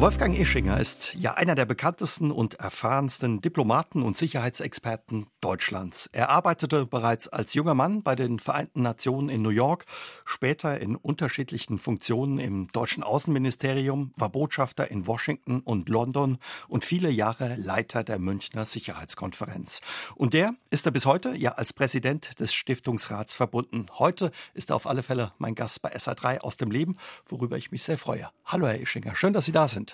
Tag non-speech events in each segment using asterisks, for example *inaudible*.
Wolfgang Ischinger ist ja einer der bekanntesten und erfahrensten Diplomaten und Sicherheitsexperten Deutschlands. Er arbeitete bereits als junger Mann bei den Vereinten Nationen in New York, später in unterschiedlichen Funktionen im deutschen Außenministerium, war Botschafter in Washington und London und viele Jahre Leiter der Münchner Sicherheitskonferenz. Und der ist er bis heute ja als Präsident des Stiftungsrats verbunden. Heute ist er auf alle Fälle mein Gast bei SA3 aus dem Leben, worüber ich mich sehr freue. Hallo Herr Ischinger, schön, dass Sie da sind.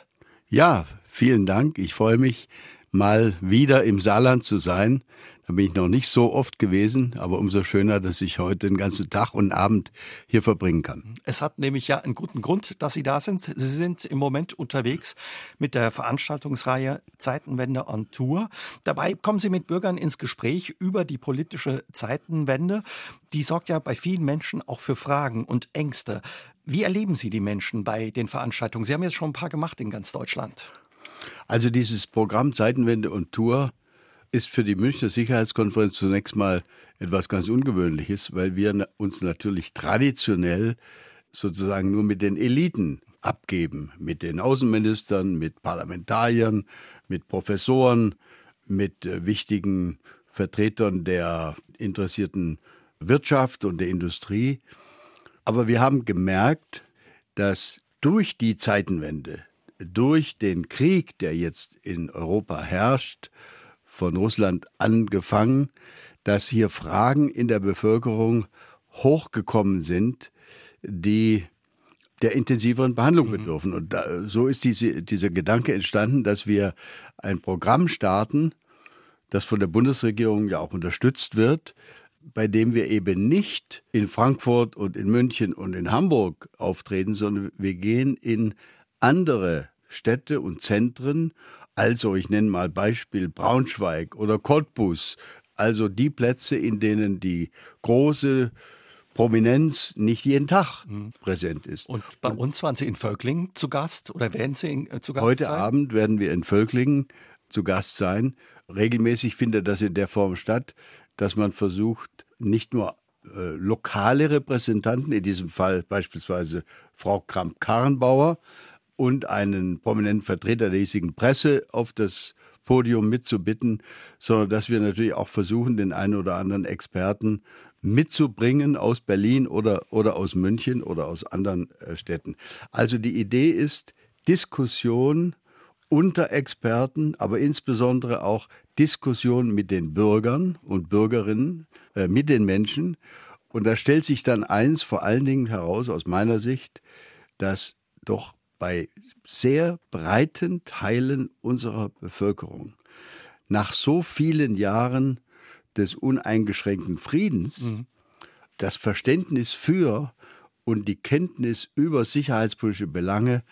Ja, vielen Dank. Ich freue mich, mal wieder im Saarland zu sein. Da bin ich noch nicht so oft gewesen, aber umso schöner, dass ich heute den ganzen Tag und Abend hier verbringen kann. Es hat nämlich ja einen guten Grund, dass Sie da sind. Sie sind im Moment unterwegs mit der Veranstaltungsreihe Zeitenwende on Tour. Dabei kommen Sie mit Bürgern ins Gespräch über die politische Zeitenwende. Die sorgt ja bei vielen Menschen auch für Fragen und Ängste. Wie erleben Sie die Menschen bei den Veranstaltungen? Sie haben jetzt schon ein paar gemacht in ganz Deutschland. Also dieses Programm Zeitenwende und Tour ist für die Münchner Sicherheitskonferenz zunächst mal etwas ganz Ungewöhnliches, weil wir uns natürlich traditionell sozusagen nur mit den Eliten abgeben, mit den Außenministern, mit Parlamentariern, mit Professoren, mit äh, wichtigen Vertretern der interessierten Wirtschaft und der Industrie. Aber wir haben gemerkt, dass durch die Zeitenwende, durch den Krieg, der jetzt in Europa herrscht, von Russland angefangen, dass hier Fragen in der Bevölkerung hochgekommen sind, die der intensiveren Behandlung mhm. bedürfen. Und da, so ist diese, dieser Gedanke entstanden, dass wir ein Programm starten, das von der Bundesregierung ja auch unterstützt wird, bei dem wir eben nicht in Frankfurt und in München und in Hamburg auftreten, sondern wir gehen in andere Städte und Zentren, also ich nenne mal Beispiel Braunschweig oder Cottbus, also die Plätze, in denen die große Prominenz nicht jeden Tag mhm. präsent ist. Und bei uns waren Sie in Völklingen zu Gast oder werden Sie in, äh, zu Gast Heute sein? Heute Abend werden wir in Völklingen zu Gast sein. Regelmäßig findet das in der Form statt, dass man versucht, nicht nur äh, lokale Repräsentanten, in diesem Fall beispielsweise Frau Kramp-Karrenbauer und einen prominenten Vertreter der hiesigen Presse auf das Podium mitzubitten, sondern dass wir natürlich auch versuchen, den einen oder anderen Experten mitzubringen aus Berlin oder, oder aus München oder aus anderen äh, Städten. Also die Idee ist Diskussion unter Experten, aber insbesondere auch Diskussion mit den Bürgern und Bürgerinnen, äh, mit den Menschen. Und da stellt sich dann eins vor allen Dingen heraus, aus meiner Sicht, dass doch bei sehr breiten Teilen unserer Bevölkerung nach so vielen Jahren des uneingeschränkten Friedens mhm. das Verständnis für und die Kenntnis über sicherheitspolitische Belange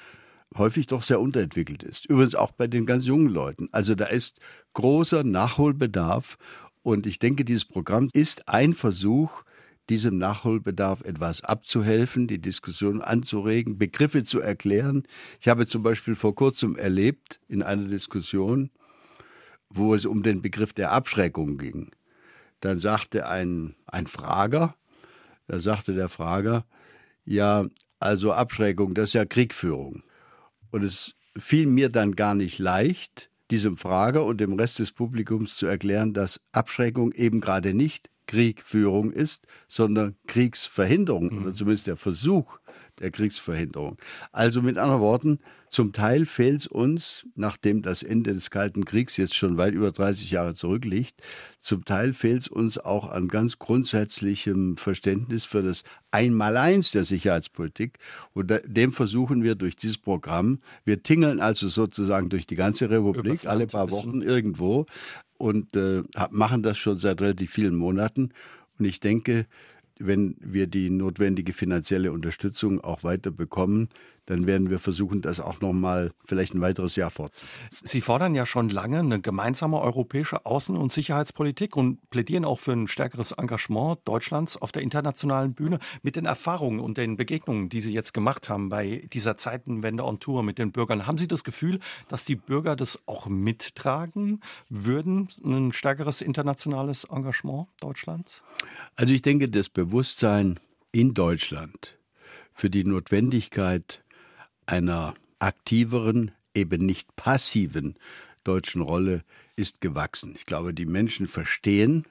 häufig doch sehr unterentwickelt ist. Übrigens auch bei den ganz jungen Leuten. Also da ist großer Nachholbedarf und ich denke, dieses Programm ist ein Versuch, diesem Nachholbedarf etwas abzuhelfen, die Diskussion anzuregen, Begriffe zu erklären. Ich habe zum Beispiel vor kurzem erlebt in einer Diskussion, wo es um den Begriff der Abschreckung ging. Dann sagte ein, ein Frager, da sagte der Frager, ja, also Abschreckung, das ist ja Kriegführung. Und es fiel mir dann gar nicht leicht, diesem Frager und dem Rest des Publikums zu erklären, dass Abschreckung eben gerade nicht Kriegführung ist, sondern Kriegsverhinderung mhm. oder zumindest der Versuch der Kriegsverhinderung. Also mit anderen Worten, zum Teil fehlt es uns, nachdem das Ende des Kalten Kriegs jetzt schon weit über 30 Jahre zurückliegt, zum Teil fehlt es uns auch an ganz grundsätzlichem Verständnis für das Einmaleins der Sicherheitspolitik. Und dem versuchen wir durch dieses Programm, wir tingeln also sozusagen durch die ganze Republik, alle paar Wochen irgendwo und äh, machen das schon seit relativ vielen Monaten. Und ich denke, wenn wir die notwendige finanzielle Unterstützung auch weiter bekommen, dann werden wir versuchen, das auch noch mal vielleicht ein weiteres Jahr fortzusetzen. Sie fordern ja schon lange eine gemeinsame europäische Außen- und Sicherheitspolitik und plädieren auch für ein stärkeres Engagement Deutschlands auf der internationalen Bühne. Mit den Erfahrungen und den Begegnungen, die Sie jetzt gemacht haben bei dieser Zeitenwende on Tour mit den Bürgern, haben Sie das Gefühl, dass die Bürger das auch mittragen würden, ein stärkeres internationales Engagement Deutschlands? Also ich denke, das Bewusstsein in Deutschland für die Notwendigkeit einer aktiveren, eben nicht passiven deutschen Rolle ist gewachsen. Ich glaube, die Menschen verstehen,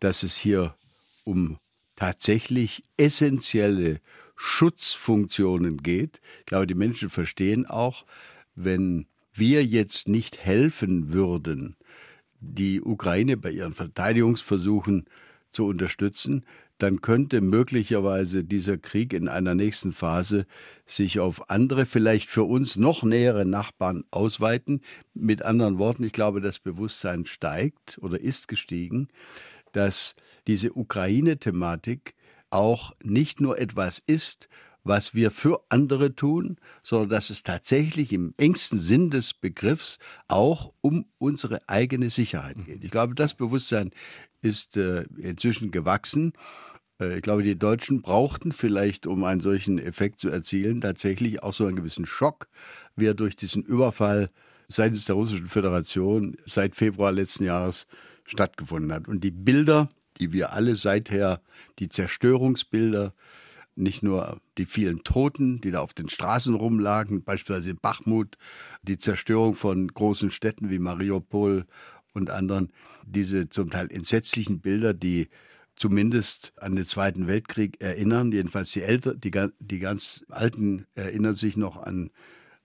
dass es hier um tatsächlich essentielle Schutzfunktionen geht. Ich glaube, die Menschen verstehen auch, wenn wir jetzt nicht helfen würden, die Ukraine bei ihren Verteidigungsversuchen zu unterstützen, dann könnte möglicherweise dieser Krieg in einer nächsten Phase sich auf andere, vielleicht für uns noch nähere Nachbarn ausweiten. Mit anderen Worten, ich glaube, das Bewusstsein steigt oder ist gestiegen, dass diese Ukraine-Thematik auch nicht nur etwas ist, was wir für andere tun, sondern dass es tatsächlich im engsten Sinn des Begriffs auch um unsere eigene Sicherheit geht. Ich glaube, das Bewusstsein ist äh, inzwischen gewachsen. Äh, ich glaube, die Deutschen brauchten vielleicht, um einen solchen Effekt zu erzielen, tatsächlich auch so einen gewissen Schock, wie er durch diesen Überfall seitens der Russischen Föderation seit Februar letzten Jahres stattgefunden hat. Und die Bilder, die wir alle seither, die Zerstörungsbilder, nicht nur die vielen Toten, die da auf den Straßen rumlagen, beispielsweise in Bachmut, die Zerstörung von großen Städten wie Mariupol und anderen, diese zum Teil entsetzlichen Bilder, die zumindest an den Zweiten Weltkrieg erinnern. Jedenfalls die, Älter, die, die ganz Alten erinnern sich noch an,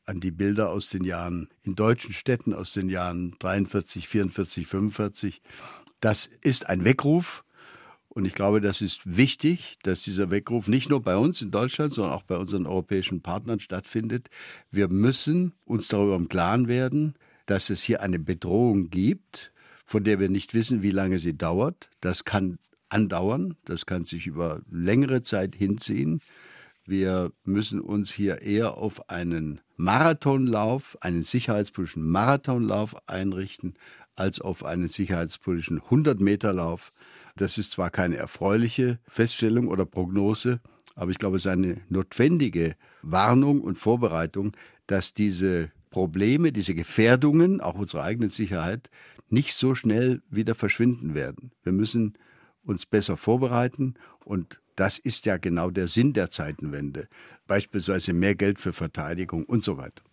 an die Bilder aus den Jahren in deutschen Städten aus den Jahren 43, 44, 45. Das ist ein Weckruf und ich glaube, das ist wichtig, dass dieser Weckruf nicht nur bei uns in Deutschland, sondern auch bei unseren europäischen Partnern stattfindet. Wir müssen uns darüber im Klaren werden, dass es hier eine Bedrohung gibt, von der wir nicht wissen, wie lange sie dauert. Das kann andauern, das kann sich über längere Zeit hinziehen. Wir müssen uns hier eher auf einen Marathonlauf, einen sicherheitspolitischen Marathonlauf einrichten, als auf einen sicherheitspolitischen 100-Meter-Lauf. Das ist zwar keine erfreuliche Feststellung oder Prognose, aber ich glaube, es ist eine notwendige Warnung und Vorbereitung, dass diese Probleme, diese Gefährdungen, auch unserer eigenen Sicherheit, nicht so schnell wieder verschwinden werden. Wir müssen uns besser vorbereiten und das ist ja genau der Sinn der Zeitenwende. Beispielsweise mehr Geld für Verteidigung und so weiter.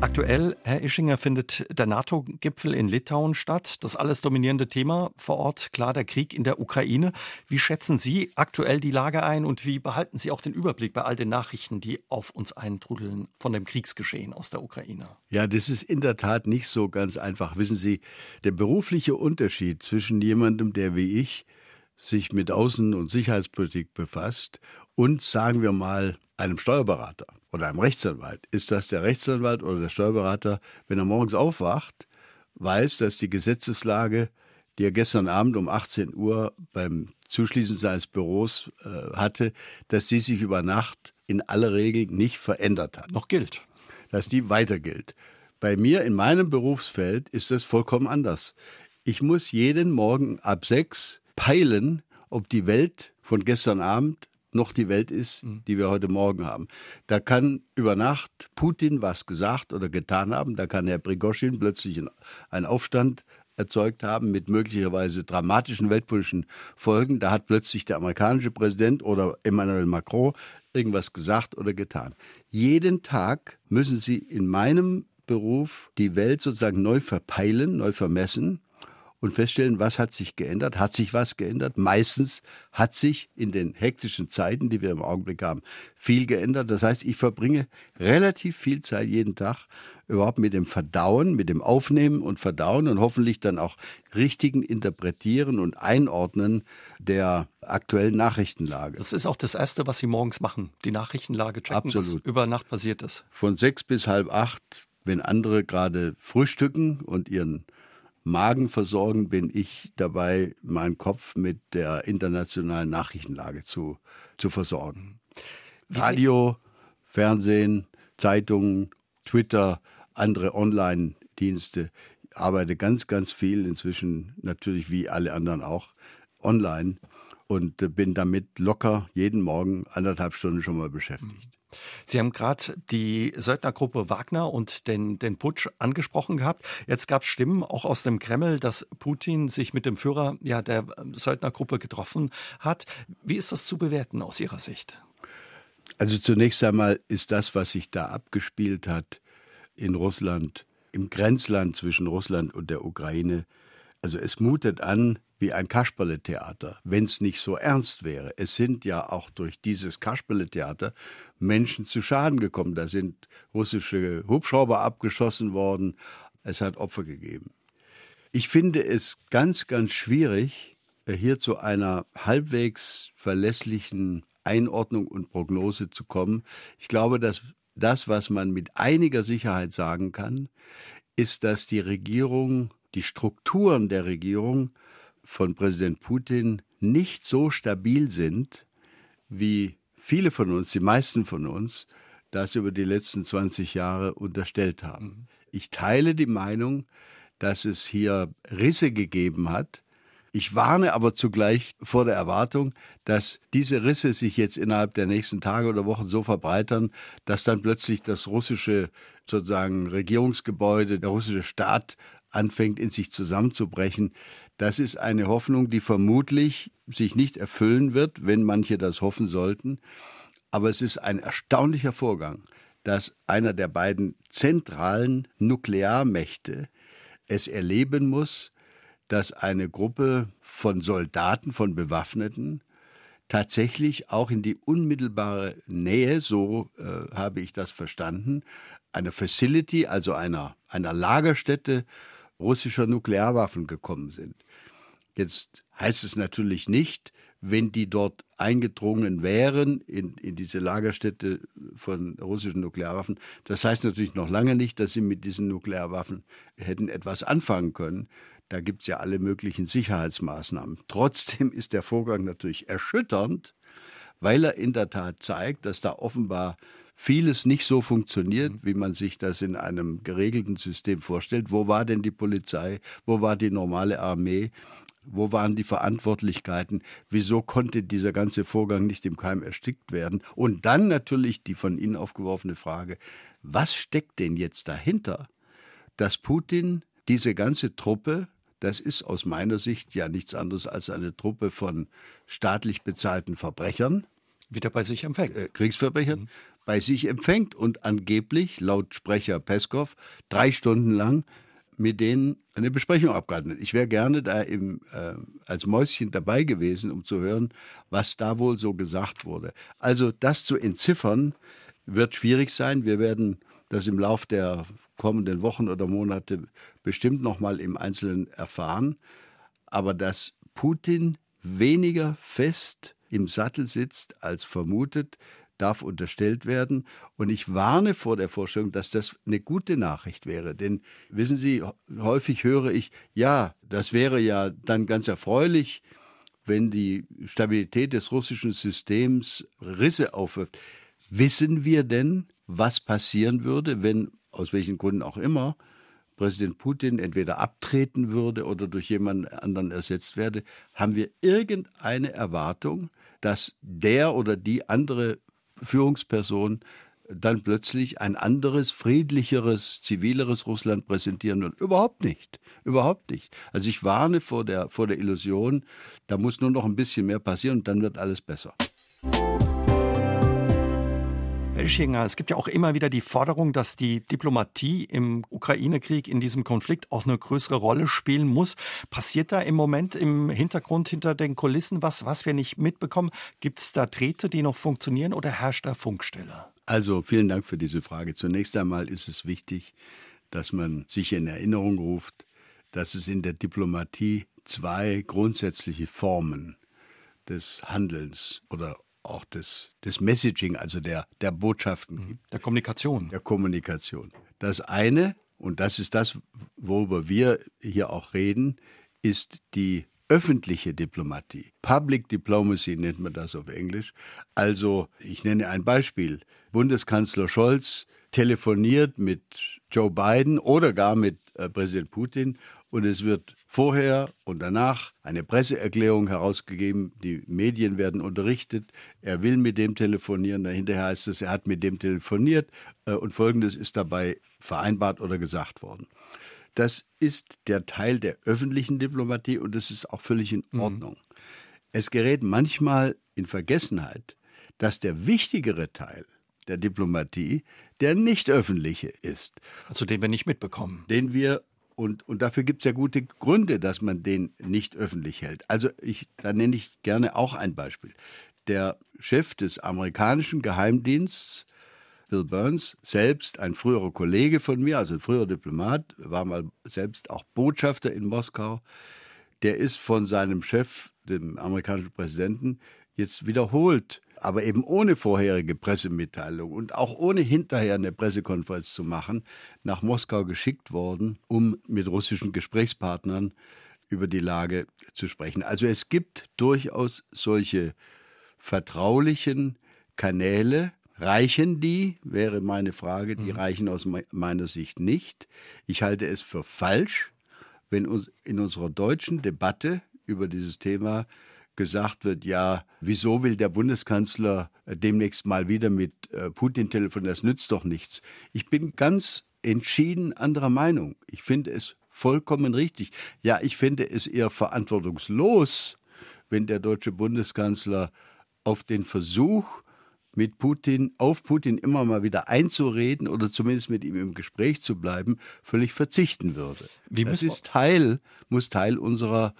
Aktuell, Herr Ischinger, findet der NATO-Gipfel in Litauen statt. Das alles dominierende Thema vor Ort, klar, der Krieg in der Ukraine. Wie schätzen Sie aktuell die Lage ein und wie behalten Sie auch den Überblick bei all den Nachrichten, die auf uns eintrudeln von dem Kriegsgeschehen aus der Ukraine? Ja, das ist in der Tat nicht so ganz einfach. Wissen Sie, der berufliche Unterschied zwischen jemandem, der wie ich sich mit Außen- und Sicherheitspolitik befasst und, sagen wir mal, einem Steuerberater oder einem Rechtsanwalt, ist das der Rechtsanwalt oder der Steuerberater, wenn er morgens aufwacht, weiß, dass die Gesetzeslage, die er gestern Abend um 18 Uhr beim Zuschließen seines Büros äh, hatte, dass sie sich über Nacht in aller Regel nicht verändert hat. Noch gilt. Dass die weiter gilt. Bei mir in meinem Berufsfeld ist das vollkommen anders. Ich muss jeden Morgen ab sechs peilen, ob die Welt von gestern Abend noch die Welt ist, mhm. die wir heute Morgen haben. Da kann über Nacht Putin was gesagt oder getan haben, da kann Herr Prigoschin plötzlich einen Aufstand erzeugt haben mit möglicherweise dramatischen weltpolitischen Folgen. Da hat plötzlich der amerikanische Präsident oder Emmanuel Macron irgendwas gesagt oder getan. Jeden Tag müssen Sie in meinem Beruf die Welt sozusagen neu verpeilen, neu vermessen und feststellen, was hat sich geändert? Hat sich was geändert? Meistens hat sich in den hektischen Zeiten, die wir im Augenblick haben, viel geändert. Das heißt, ich verbringe relativ viel Zeit jeden Tag überhaupt mit dem Verdauen, mit dem Aufnehmen und Verdauen und hoffentlich dann auch richtigen Interpretieren und Einordnen der aktuellen Nachrichtenlage. Das ist auch das Erste, was Sie morgens machen, die Nachrichtenlage checken, Absolut. was über Nacht passiert ist. Von sechs bis halb acht, wenn andere gerade frühstücken und ihren Magen versorgen, bin ich dabei, meinen Kopf mit der internationalen Nachrichtenlage zu, zu versorgen. Radio, Fernsehen, Zeitungen, Twitter, andere Online-Dienste. Ich arbeite ganz, ganz viel inzwischen, natürlich wie alle anderen auch, online und bin damit locker jeden Morgen anderthalb Stunden schon mal beschäftigt. Sie haben gerade die Söldnergruppe Wagner und den, den Putsch angesprochen gehabt. Jetzt gab es Stimmen auch aus dem Kreml, dass Putin sich mit dem Führer ja, der Söldnergruppe getroffen hat. Wie ist das zu bewerten aus Ihrer Sicht? Also zunächst einmal ist das, was sich da abgespielt hat in Russland, im Grenzland zwischen Russland und der Ukraine, also es mutet an wie ein Kasperletheater, wenn es nicht so ernst wäre. Es sind ja auch durch dieses Kasperletheater Menschen zu Schaden gekommen. Da sind russische Hubschrauber abgeschossen worden. Es hat Opfer gegeben. Ich finde es ganz, ganz schwierig, hier zu einer halbwegs verlässlichen Einordnung und Prognose zu kommen. Ich glaube, dass das, was man mit einiger Sicherheit sagen kann, ist, dass die Regierung, die Strukturen der Regierung von Präsident Putin nicht so stabil sind, wie viele von uns, die meisten von uns, das über die letzten 20 Jahre unterstellt haben. Mhm. Ich teile die Meinung, dass es hier Risse gegeben hat, ich warne aber zugleich vor der Erwartung, dass diese Risse sich jetzt innerhalb der nächsten Tage oder Wochen so verbreitern, dass dann plötzlich das russische sozusagen Regierungsgebäude, der russische Staat anfängt in sich zusammenzubrechen. Das ist eine Hoffnung, die vermutlich sich nicht erfüllen wird, wenn manche das hoffen sollten. Aber es ist ein erstaunlicher Vorgang, dass einer der beiden zentralen Nuklearmächte es erleben muss, dass eine Gruppe von Soldaten, von Bewaffneten, tatsächlich auch in die unmittelbare Nähe, so äh, habe ich das verstanden, einer Facility, also einer, einer Lagerstätte russischer Nuklearwaffen gekommen sind. Jetzt heißt es natürlich nicht, wenn die dort eingedrungen wären in, in diese Lagerstätte von russischen Nuklearwaffen. Das heißt natürlich noch lange nicht, dass sie mit diesen Nuklearwaffen hätten etwas anfangen können. Da gibt es ja alle möglichen Sicherheitsmaßnahmen. Trotzdem ist der Vorgang natürlich erschütternd, weil er in der Tat zeigt, dass da offenbar vieles nicht so funktioniert, mhm. wie man sich das in einem geregelten System vorstellt. Wo war denn die Polizei? Wo war die normale Armee? Wo waren die Verantwortlichkeiten? Wieso konnte dieser ganze Vorgang nicht im Keim erstickt werden? Und dann natürlich die von Ihnen aufgeworfene Frage, was steckt denn jetzt dahinter, dass Putin diese ganze Truppe das ist aus meiner Sicht ja nichts anderes als eine Truppe von staatlich bezahlten Verbrechern. Wieder bei sich empfängt. Äh, Kriegsverbrechern. Mhm. Bei sich empfängt und angeblich, laut Sprecher Peskov, drei Stunden lang mit denen eine Besprechung abgehalten. Ich wäre gerne da im, äh, als Mäuschen dabei gewesen, um zu hören, was da wohl so gesagt wurde. Also das zu entziffern, wird schwierig sein. Wir werden das im Lauf der kommenden Wochen oder Monate bestimmt noch mal im Einzelnen erfahren. Aber dass Putin weniger fest im Sattel sitzt als vermutet, darf unterstellt werden. Und ich warne vor der Vorstellung, dass das eine gute Nachricht wäre. Denn wissen Sie, häufig höre ich, ja, das wäre ja dann ganz erfreulich, wenn die Stabilität des russischen Systems Risse aufwirft. Wissen wir denn, was passieren würde, wenn aus welchen Gründen auch immer, Präsident Putin entweder abtreten würde oder durch jemanden anderen ersetzt werde, haben wir irgendeine Erwartung, dass der oder die andere Führungsperson dann plötzlich ein anderes, friedlicheres, zivileres Russland präsentieren wird. Überhaupt nicht. Überhaupt nicht. Also ich warne vor der, vor der Illusion, da muss nur noch ein bisschen mehr passieren und dann wird alles besser. Ischinger, es gibt ja auch immer wieder die Forderung, dass die Diplomatie im Ukraine-Krieg in diesem Konflikt auch eine größere Rolle spielen muss. Passiert da im Moment im Hintergrund, hinter den Kulissen was, was wir nicht mitbekommen? Gibt es da Drähte, die noch funktionieren oder herrscht da Funkstille? Also vielen Dank für diese Frage. Zunächst einmal ist es wichtig, dass man sich in Erinnerung ruft, dass es in der Diplomatie zwei grundsätzliche Formen des Handelns oder auch des, des Messaging, also der, der Botschaften mhm. gibt. Der Kommunikation. Der Kommunikation. Das eine, und das ist das, worüber wir hier auch reden, ist die öffentliche Diplomatie. Public Diplomacy nennt man das auf Englisch. Also, ich nenne ein Beispiel. Bundeskanzler Scholz telefoniert mit Joe Biden oder gar mit äh, Präsident Putin und es wird vorher und danach eine Presseerklärung herausgegeben. Die Medien werden unterrichtet. Er will mit dem telefonieren. Dahinter heißt es, er hat mit dem telefoniert äh, und Folgendes ist dabei vereinbart oder gesagt worden. Das ist der Teil der öffentlichen Diplomatie und das ist auch völlig in mhm. Ordnung. Mhm. Es gerät manchmal in Vergessenheit, dass der wichtigere Teil der Diplomatie der nicht öffentliche ist. Also den wir nicht mitbekommen. Den wir und, und dafür gibt es ja gute Gründe, dass man den nicht öffentlich hält. Also ich, da nenne ich gerne auch ein Beispiel. Der Chef des amerikanischen Geheimdienstes, Bill Burns, selbst ein früherer Kollege von mir, also ein früherer Diplomat, war mal selbst auch Botschafter in Moskau, der ist von seinem Chef, dem amerikanischen Präsidenten, jetzt wiederholt aber eben ohne vorherige Pressemitteilung und auch ohne hinterher eine Pressekonferenz zu machen, nach Moskau geschickt worden, um mit russischen Gesprächspartnern über die Lage zu sprechen. Also es gibt durchaus solche vertraulichen Kanäle. Reichen die, wäre meine Frage. Die mhm. reichen aus meiner Sicht nicht. Ich halte es für falsch, wenn uns in unserer deutschen Debatte über dieses Thema gesagt wird, ja, wieso will der Bundeskanzler äh, demnächst mal wieder mit äh, Putin telefonieren, das nützt doch nichts. Ich bin ganz entschieden anderer Meinung. Ich finde es vollkommen richtig. Ja, ich finde es eher verantwortungslos, wenn der deutsche Bundeskanzler auf den Versuch, mit Putin, auf Putin immer mal wieder einzureden oder zumindest mit ihm im Gespräch zu bleiben, völlig verzichten würde. Wie das ist Teil, muss Teil unserer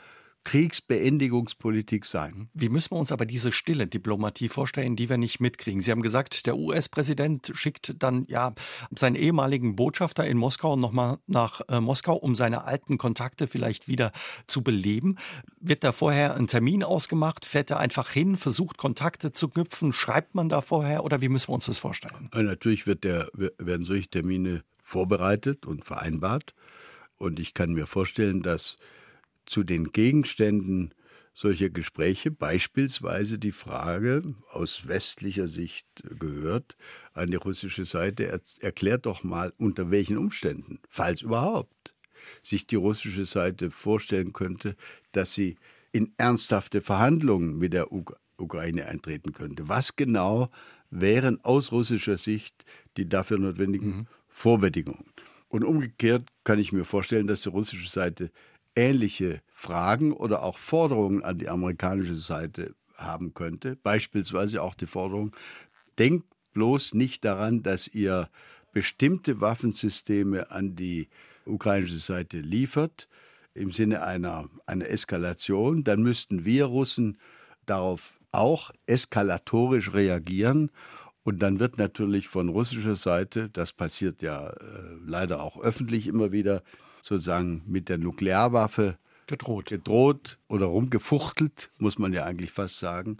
Kriegsbeendigungspolitik sein. Wie müssen wir uns aber diese stille Diplomatie vorstellen, die wir nicht mitkriegen? Sie haben gesagt, der US-Präsident schickt dann ja seinen ehemaligen Botschafter in Moskau nochmal nach äh, Moskau, um seine alten Kontakte vielleicht wieder zu beleben. Wird da vorher ein Termin ausgemacht? Fährt er einfach hin, versucht Kontakte zu knüpfen? Schreibt man da vorher oder wie müssen wir uns das vorstellen? Ja, natürlich wird der, werden solche Termine vorbereitet und vereinbart. Und ich kann mir vorstellen, dass zu den Gegenständen solcher Gespräche beispielsweise die Frage aus westlicher Sicht gehört an die russische Seite, erklärt doch mal, unter welchen Umständen, falls überhaupt, sich die russische Seite vorstellen könnte, dass sie in ernsthafte Verhandlungen mit der Ukraine eintreten könnte. Was genau wären aus russischer Sicht die dafür notwendigen mhm. Vorbedingungen? Und umgekehrt kann ich mir vorstellen, dass die russische Seite ähnliche Fragen oder auch Forderungen an die amerikanische Seite haben könnte. Beispielsweise auch die Forderung, denkt bloß nicht daran, dass ihr bestimmte Waffensysteme an die ukrainische Seite liefert, im Sinne einer, einer Eskalation, dann müssten wir Russen darauf auch eskalatorisch reagieren. Und dann wird natürlich von russischer Seite, das passiert ja äh, leider auch öffentlich immer wieder, sozusagen mit der Nuklearwaffe gedroht. gedroht oder rumgefuchtelt, muss man ja eigentlich fast sagen.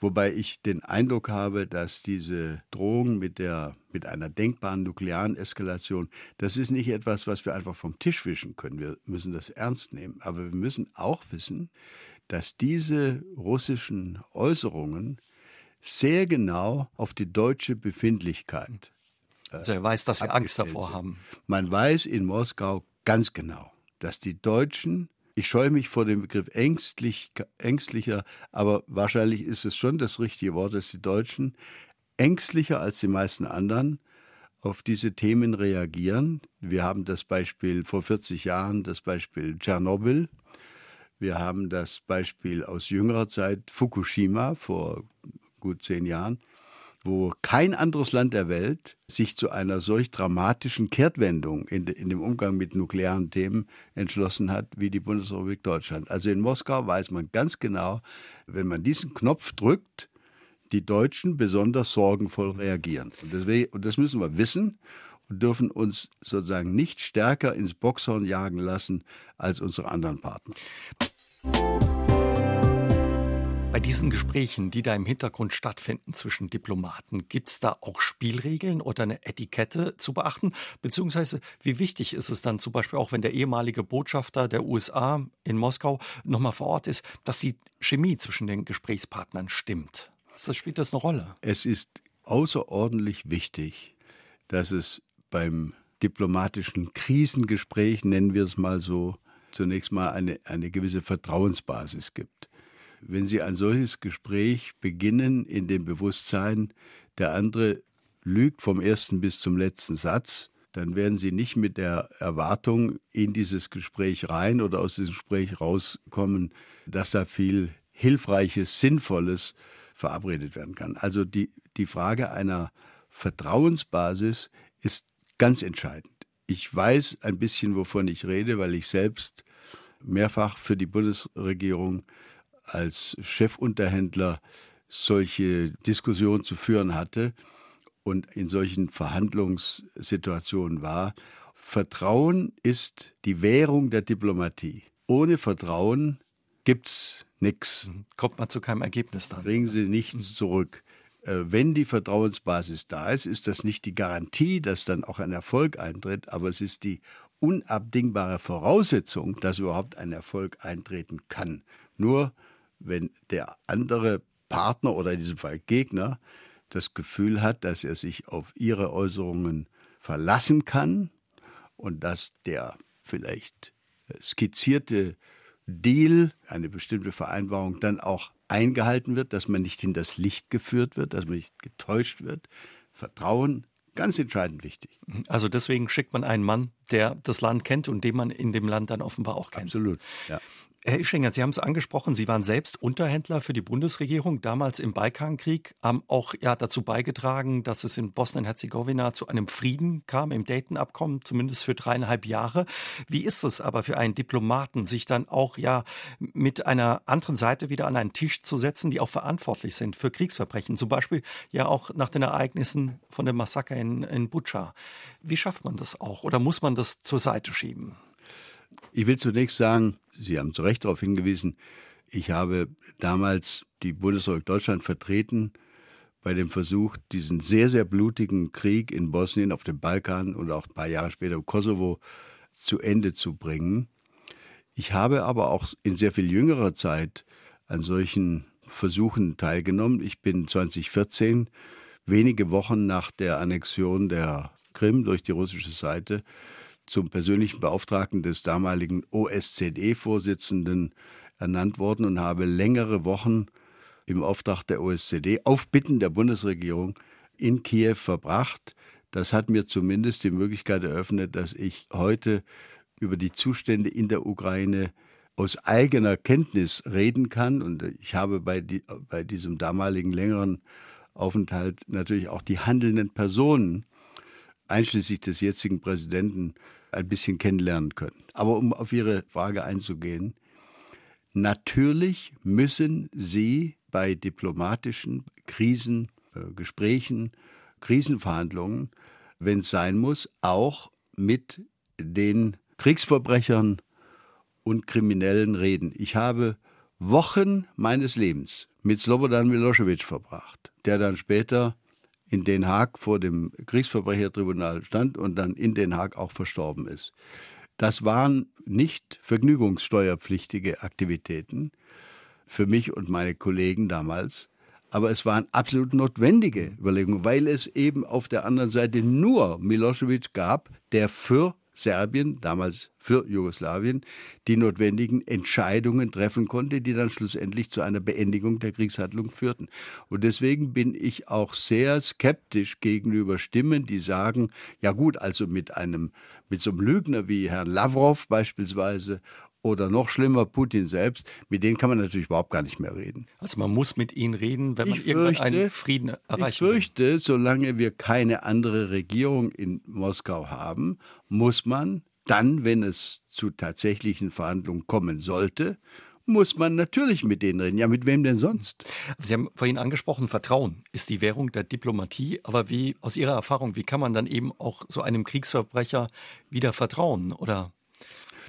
Wobei ich den Eindruck habe, dass diese Drohung mit, der, mit einer denkbaren nuklearen Eskalation, das ist nicht etwas, was wir einfach vom Tisch wischen können. Wir müssen das ernst nehmen. Aber wir müssen auch wissen, dass diese russischen Äußerungen sehr genau auf die deutsche Befindlichkeit. also er weiß, dass wir Angst davor sind. haben. Man weiß in Moskau ganz genau, dass die Deutschen, ich scheue mich vor dem Begriff ängstlich, ängstlicher, aber wahrscheinlich ist es schon das richtige Wort, dass die Deutschen ängstlicher als die meisten anderen auf diese Themen reagieren. Wir haben das Beispiel vor 40 Jahren, das Beispiel Tschernobyl. Wir haben das Beispiel aus jüngerer Zeit Fukushima vor gut zehn Jahren wo kein anderes Land der Welt sich zu einer solch dramatischen Kehrtwendung in, in, dem Umgang mit nuklearen Themen entschlossen hat wie die Bundesrepublik Deutschland. Also in Moskau weiß man ganz genau, wenn man diesen Knopf drückt, die Deutschen besonders sorgenvoll reagieren. Und, deswegen, und das müssen wir wissen und dürfen uns sozusagen nicht stärker ins Boxhorn jagen lassen als unsere anderen Partner. Bei diesen Gesprächen, die da im Hintergrund stattfinden zwischen Diplomaten, gibt es da auch Spielregeln oder eine Etikette zu beachten? Beziehungsweise, wie wichtig ist es dann zum Beispiel auch, wenn der ehemalige Botschafter der USA in Moskau nochmal vor Ort ist, dass die Chemie zwischen den Gesprächspartnern stimmt? Das spielt das eine Rolle? Es ist außerordentlich wichtig, dass es beim diplomatischen Krisengespräch, nennen wir es mal so, zunächst mal eine, eine gewisse Vertrauensbasis gibt. Wenn Sie ein solches Gespräch beginnen in dem Bewusstsein, der andere lügt vom ersten bis zum letzten Satz, dann werden Sie nicht mit der Erwartung in dieses Gespräch rein oder aus diesem Gespräch rauskommen, dass da viel Hilfreiches, Sinnvolles verabredet werden kann. Also die, die Frage einer Vertrauensbasis ist ganz entscheidend. Ich weiß ein bisschen, wovon ich rede, weil ich selbst mehrfach für die Bundesregierung als Chefunterhändler solche Diskussionen zu führen hatte und in solchen Verhandlungssituationen war. Vertrauen ist die Währung der Diplomatie. Ohne Vertrauen gibt es nichts. Mhm. Kommt man zu keinem Ergebnis dann. Bringen Sie nichts zurück. Äh, wenn die Vertrauensbasis da ist, ist das nicht die Garantie, dass dann auch ein Erfolg eintritt, aber es ist die unabdingbare Voraussetzung, dass überhaupt ein Erfolg eintreten kann. Nur wenn der andere Partner oder in diesem Fall Gegner das Gefühl hat, dass er sich auf ihre Äußerungen verlassen kann und dass der vielleicht skizzierte Deal, eine bestimmte Vereinbarung dann auch eingehalten wird, dass man nicht in das Licht geführt wird, dass man nicht getäuscht wird. Vertrauen, ganz entscheidend wichtig. Also deswegen schickt man einen Mann, der das Land kennt und den man in dem Land dann offenbar auch kennt. Absolut, ja. Herr Ischinger, Sie haben es angesprochen, Sie waren selbst Unterhändler für die Bundesregierung damals im Balkankrieg, haben auch ja, dazu beigetragen, dass es in Bosnien-Herzegowina zu einem Frieden kam, im Dayton-Abkommen, zumindest für dreieinhalb Jahre. Wie ist es aber für einen Diplomaten, sich dann auch ja mit einer anderen Seite wieder an einen Tisch zu setzen, die auch verantwortlich sind für Kriegsverbrechen, zum Beispiel ja auch nach den Ereignissen von dem Massaker in, in Butscha. Wie schafft man das auch oder muss man das zur Seite schieben? Ich will zunächst sagen, Sie haben zu Recht darauf hingewiesen, ich habe damals die Bundesrepublik Deutschland vertreten bei dem Versuch, diesen sehr, sehr blutigen Krieg in Bosnien, auf dem Balkan und auch ein paar Jahre später im Kosovo zu Ende zu bringen. Ich habe aber auch in sehr viel jüngerer Zeit an solchen Versuchen teilgenommen. Ich bin 2014, wenige Wochen nach der Annexion der Krim durch die russische Seite, zum persönlichen Beauftragten des damaligen OSZE-Vorsitzenden ernannt worden und habe längere Wochen im Auftrag der OSZE auf Bitten der Bundesregierung in Kiew verbracht. Das hat mir zumindest die Möglichkeit eröffnet, dass ich heute über die Zustände in der Ukraine aus eigener Kenntnis reden kann. Und ich habe bei, die, bei diesem damaligen längeren Aufenthalt natürlich auch die handelnden Personen, einschließlich des jetzigen Präsidenten, ein bisschen kennenlernen können. Aber um auf Ihre Frage einzugehen, natürlich müssen Sie bei diplomatischen Krisengesprächen, äh, Krisenverhandlungen, wenn es sein muss, auch mit den Kriegsverbrechern und Kriminellen reden. Ich habe Wochen meines Lebens mit Slobodan Milosevic verbracht, der dann später in Den Haag vor dem Kriegsverbrechertribunal stand und dann in Den Haag auch verstorben ist. Das waren nicht vergnügungssteuerpflichtige Aktivitäten für mich und meine Kollegen damals, aber es waren absolut notwendige Überlegungen, weil es eben auf der anderen Seite nur Milosevic gab, der für Serbien, damals für Jugoslawien, die notwendigen Entscheidungen treffen konnte, die dann schlussendlich zu einer Beendigung der Kriegshandlung führten. Und deswegen bin ich auch sehr skeptisch gegenüber Stimmen, die sagen, ja gut, also mit einem, mit so einem Lügner wie Herrn Lavrov beispielsweise oder noch schlimmer Putin selbst, mit denen kann man natürlich überhaupt gar nicht mehr reden. Also man muss mit ihnen reden, wenn man ich irgendwann fürchte, einen Frieden erreichen Ich fürchte, will. solange wir keine andere Regierung in Moskau haben, muss man dann, wenn es zu tatsächlichen Verhandlungen kommen sollte, muss man natürlich mit denen reden. Ja, mit wem denn sonst? Sie haben vorhin angesprochen, Vertrauen ist die Währung der Diplomatie. Aber wie, aus Ihrer Erfahrung, wie kann man dann eben auch so einem Kriegsverbrecher wieder vertrauen? Oder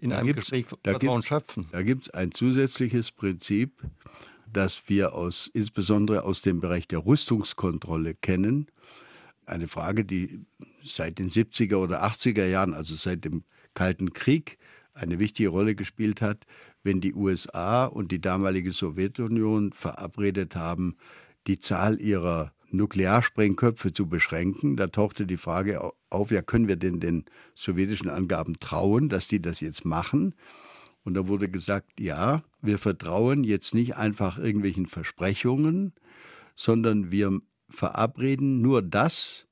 in da einem Gespräch Vertrauen schöpfen. Da gibt es ein zusätzliches Prinzip, das wir aus, insbesondere aus dem Bereich der Rüstungskontrolle kennen. Eine Frage, die seit den 70er oder 80er Jahren, also seit dem Kalten Krieg, eine wichtige Rolle gespielt hat, wenn die USA und die damalige Sowjetunion verabredet haben, die Zahl ihrer Nuklearsprengköpfe zu beschränken. Da tauchte die Frage auf, ja, können wir denn den sowjetischen Angaben trauen, dass die das jetzt machen? Und da wurde gesagt, ja, wir vertrauen jetzt nicht einfach irgendwelchen Versprechungen, sondern wir verabreden nur das,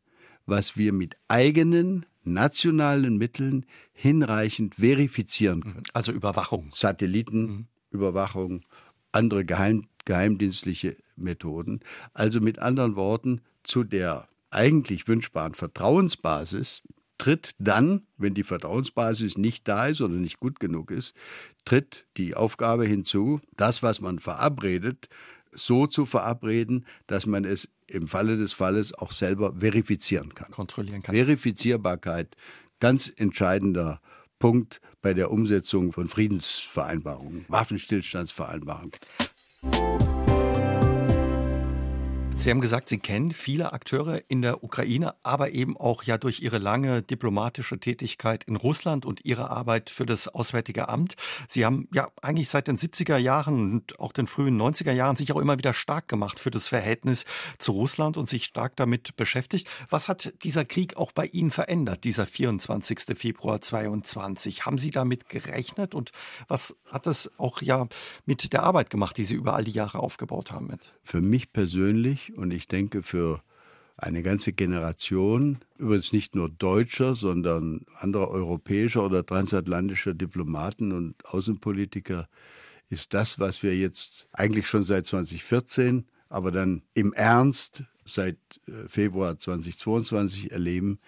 was wir mit eigenen nationalen Mitteln hinreichend verifizieren können. Also Überwachung. Satellitenüberwachung, mhm. andere Geheim, geheimdienstliche Methoden. Also mit anderen Worten, zu der eigentlich wünschbaren Vertrauensbasis tritt dann, wenn die Vertrauensbasis nicht da ist oder nicht gut genug ist, tritt die Aufgabe hinzu, das, was man verabredet, so zu verabreden, dass man es im Falle des Falles auch selber verifizieren kann. Kontrollieren kann. Verifizierbarkeit, ganz entscheidender Punkt bei der Umsetzung von Friedensvereinbarungen, Waffenstillstandsvereinbarungen. Sie haben gesagt, Sie kennen viele Akteure in der Ukraine, aber eben auch ja durch Ihre lange diplomatische Tätigkeit in Russland und Ihre Arbeit für das Auswärtige Amt. Sie haben ja eigentlich seit den 70er Jahren und auch den frühen 90er Jahren sich auch immer wieder stark gemacht für das Verhältnis zu Russland und sich stark damit beschäftigt. Was hat dieser Krieg auch bei Ihnen verändert, dieser 24. Februar 22? Haben Sie damit gerechnet und was hat es auch ja mit der Arbeit gemacht, die Sie über all die Jahre aufgebaut haben? Mit? Für mich persönlich und ich denke für eine ganze Generation, übrigens nicht nur deutscher, sondern anderer europäischer oder transatlantischer Diplomaten und Außenpolitiker, ist das, was wir jetzt eigentlich schon seit 2014, aber dann im Ernst seit äh, Februar 2022 erleben,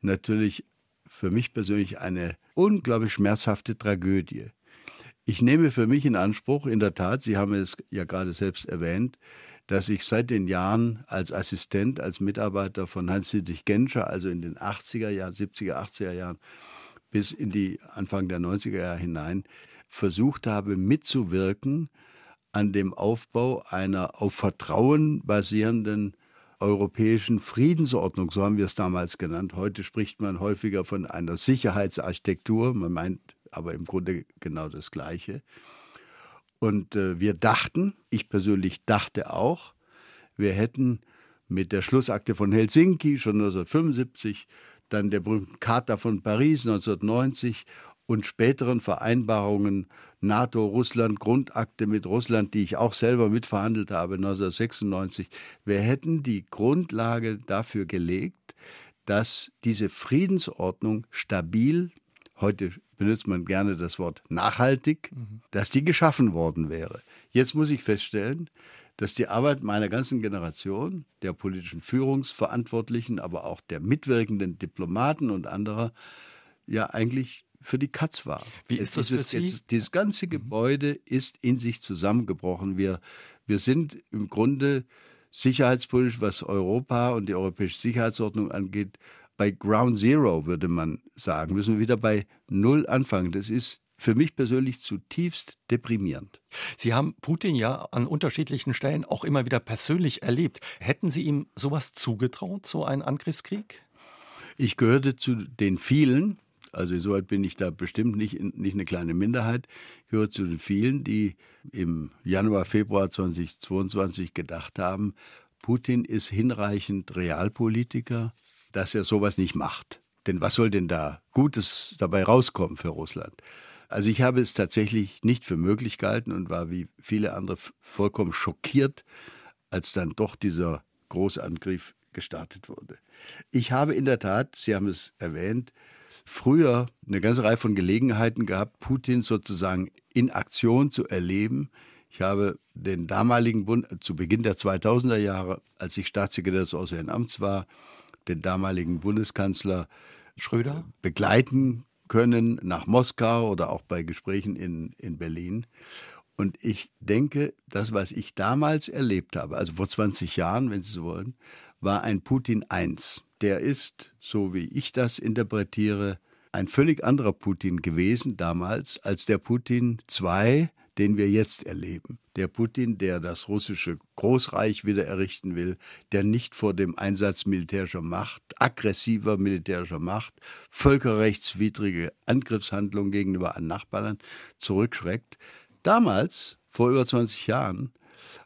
natürlich für mich persönlich eine unglaublich schmerzhafte Tragödie. Ich nehme für mich in Anspruch, in der Tat, Sie haben es ja gerade selbst erwähnt, dass ich seit den Jahren als Assistent, als Mitarbeiter von Hans-Dietrich Genscher, also in den 80er Jahren, 70er, 80er Jahren bis in die Anfang der 90er Jahre hinein, versucht habe mitzuwirken an dem Aufbau einer auf Vertrauen basierenden europäischen Friedensordnung, so haben wir es damals genannt. Heute spricht man häufiger von einer Sicherheitsarchitektur, man meint aber im Grunde genau das Gleiche. Und äh, wir dachten, ich persönlich dachte auch, wir hätten mit der Schlussakte von Helsinki schon 1975, dann der berühmten Charta von Paris 1990 und späteren Vereinbarungen NATO, Russland, Grundakte mit Russland, die ich auch selber mitverhandelt habe 1996, wir hätten die Grundlage dafür gelegt, dass diese Friedensordnung stabil, heute benutzt man gerne das Wort nachhaltig, mhm. dass die geschaffen worden wäre. Jetzt muss ich feststellen, dass die Arbeit meiner ganzen Generation, der politischen Führungsverantwortlichen, aber auch der mitwirkenden Diplomaten und anderer, ja eigentlich für die Katz war. Wie ist das dieses, für Sie? Jetzt, dieses ganze mhm. Gebäude ist in sich zusammengebrochen. Wir, wir sind im Grunde sicherheitspolitisch, was Europa und die europäische Sicherheitsordnung angeht, bei Ground Zero, würde man sagen. Müssen wir wieder bei Null anfangen. Das ist für mich persönlich zutiefst deprimierend. Sie haben Putin ja an unterschiedlichen Stellen auch immer wieder persönlich erlebt. Hätten Sie ihm sowas zugetraut, so einen Angriffskrieg? Ich gehörte zu den vielen, also insoweit bin ich da bestimmt nicht, nicht eine kleine Minderheit, ich gehöre zu den vielen, die im Januar, Februar 2022 gedacht haben, Putin ist hinreichend Realpolitiker, dass er sowas nicht macht. Denn was soll denn da Gutes dabei rauskommen für Russland? Also ich habe es tatsächlich nicht für möglich gehalten und war wie viele andere vollkommen schockiert, als dann doch dieser Großangriff gestartet wurde. Ich habe in der Tat, Sie haben es erwähnt, früher eine ganze Reihe von Gelegenheiten gehabt, Putin sozusagen in Aktion zu erleben. Ich habe den damaligen Bund zu Beginn der 2000er Jahre, als ich Staatssekretär des Auswärtigen Amts war, den damaligen Bundeskanzler Schröder begleiten können nach Moskau oder auch bei Gesprächen in, in Berlin. Und ich denke, das, was ich damals erlebt habe, also vor 20 Jahren, wenn Sie so wollen, war ein Putin I. Der ist, so wie ich das interpretiere, ein völlig anderer Putin gewesen damals als der Putin II, den wir jetzt erleben. Der Putin, der das russische Großreich wieder errichten will, der nicht vor dem Einsatz militärischer Macht, aggressiver militärischer Macht, völkerrechtswidrige Angriffshandlungen gegenüber Nachbarn zurückschreckt. Damals, vor über 20 Jahren,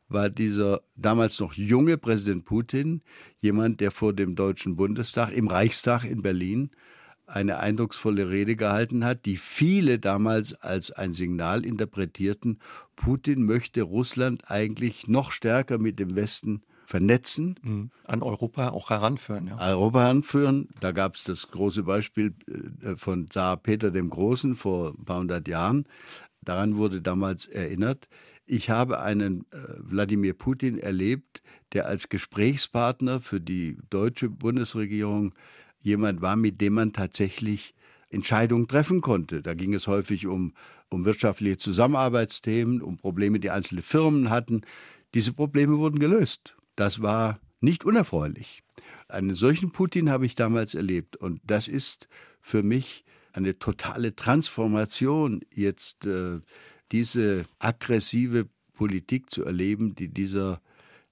war dieser damals noch junge Präsident Putin jemand, der vor dem Deutschen Bundestag, im Reichstag in Berlin, eine eindrucksvolle Rede gehalten hat, die viele damals als ein Signal interpretierten, Putin möchte Russland eigentlich noch stärker mit dem Westen vernetzen. Mhm. An Europa auch heranführen. Ja. Europa heranführen. Da gab es das große Beispiel äh, von Zar Peter dem Großen vor ein paar hundert Jahren. Daran wurde damals erinnert. Ich habe einen äh, Wladimir Putin erlebt, der als Gesprächspartner für die deutsche Bundesregierung jemand war, mit dem man tatsächlich Entscheidungen treffen konnte. Da ging es häufig um, um wirtschaftliche Zusammenarbeitsthemen, um Probleme, die einzelne Firmen hatten. Diese Probleme wurden gelöst. Das war nicht unerfreulich. Einen solchen Putin habe ich damals erlebt. Und das ist für mich eine totale Transformation, jetzt äh, diese aggressive Politik zu erleben, die dieser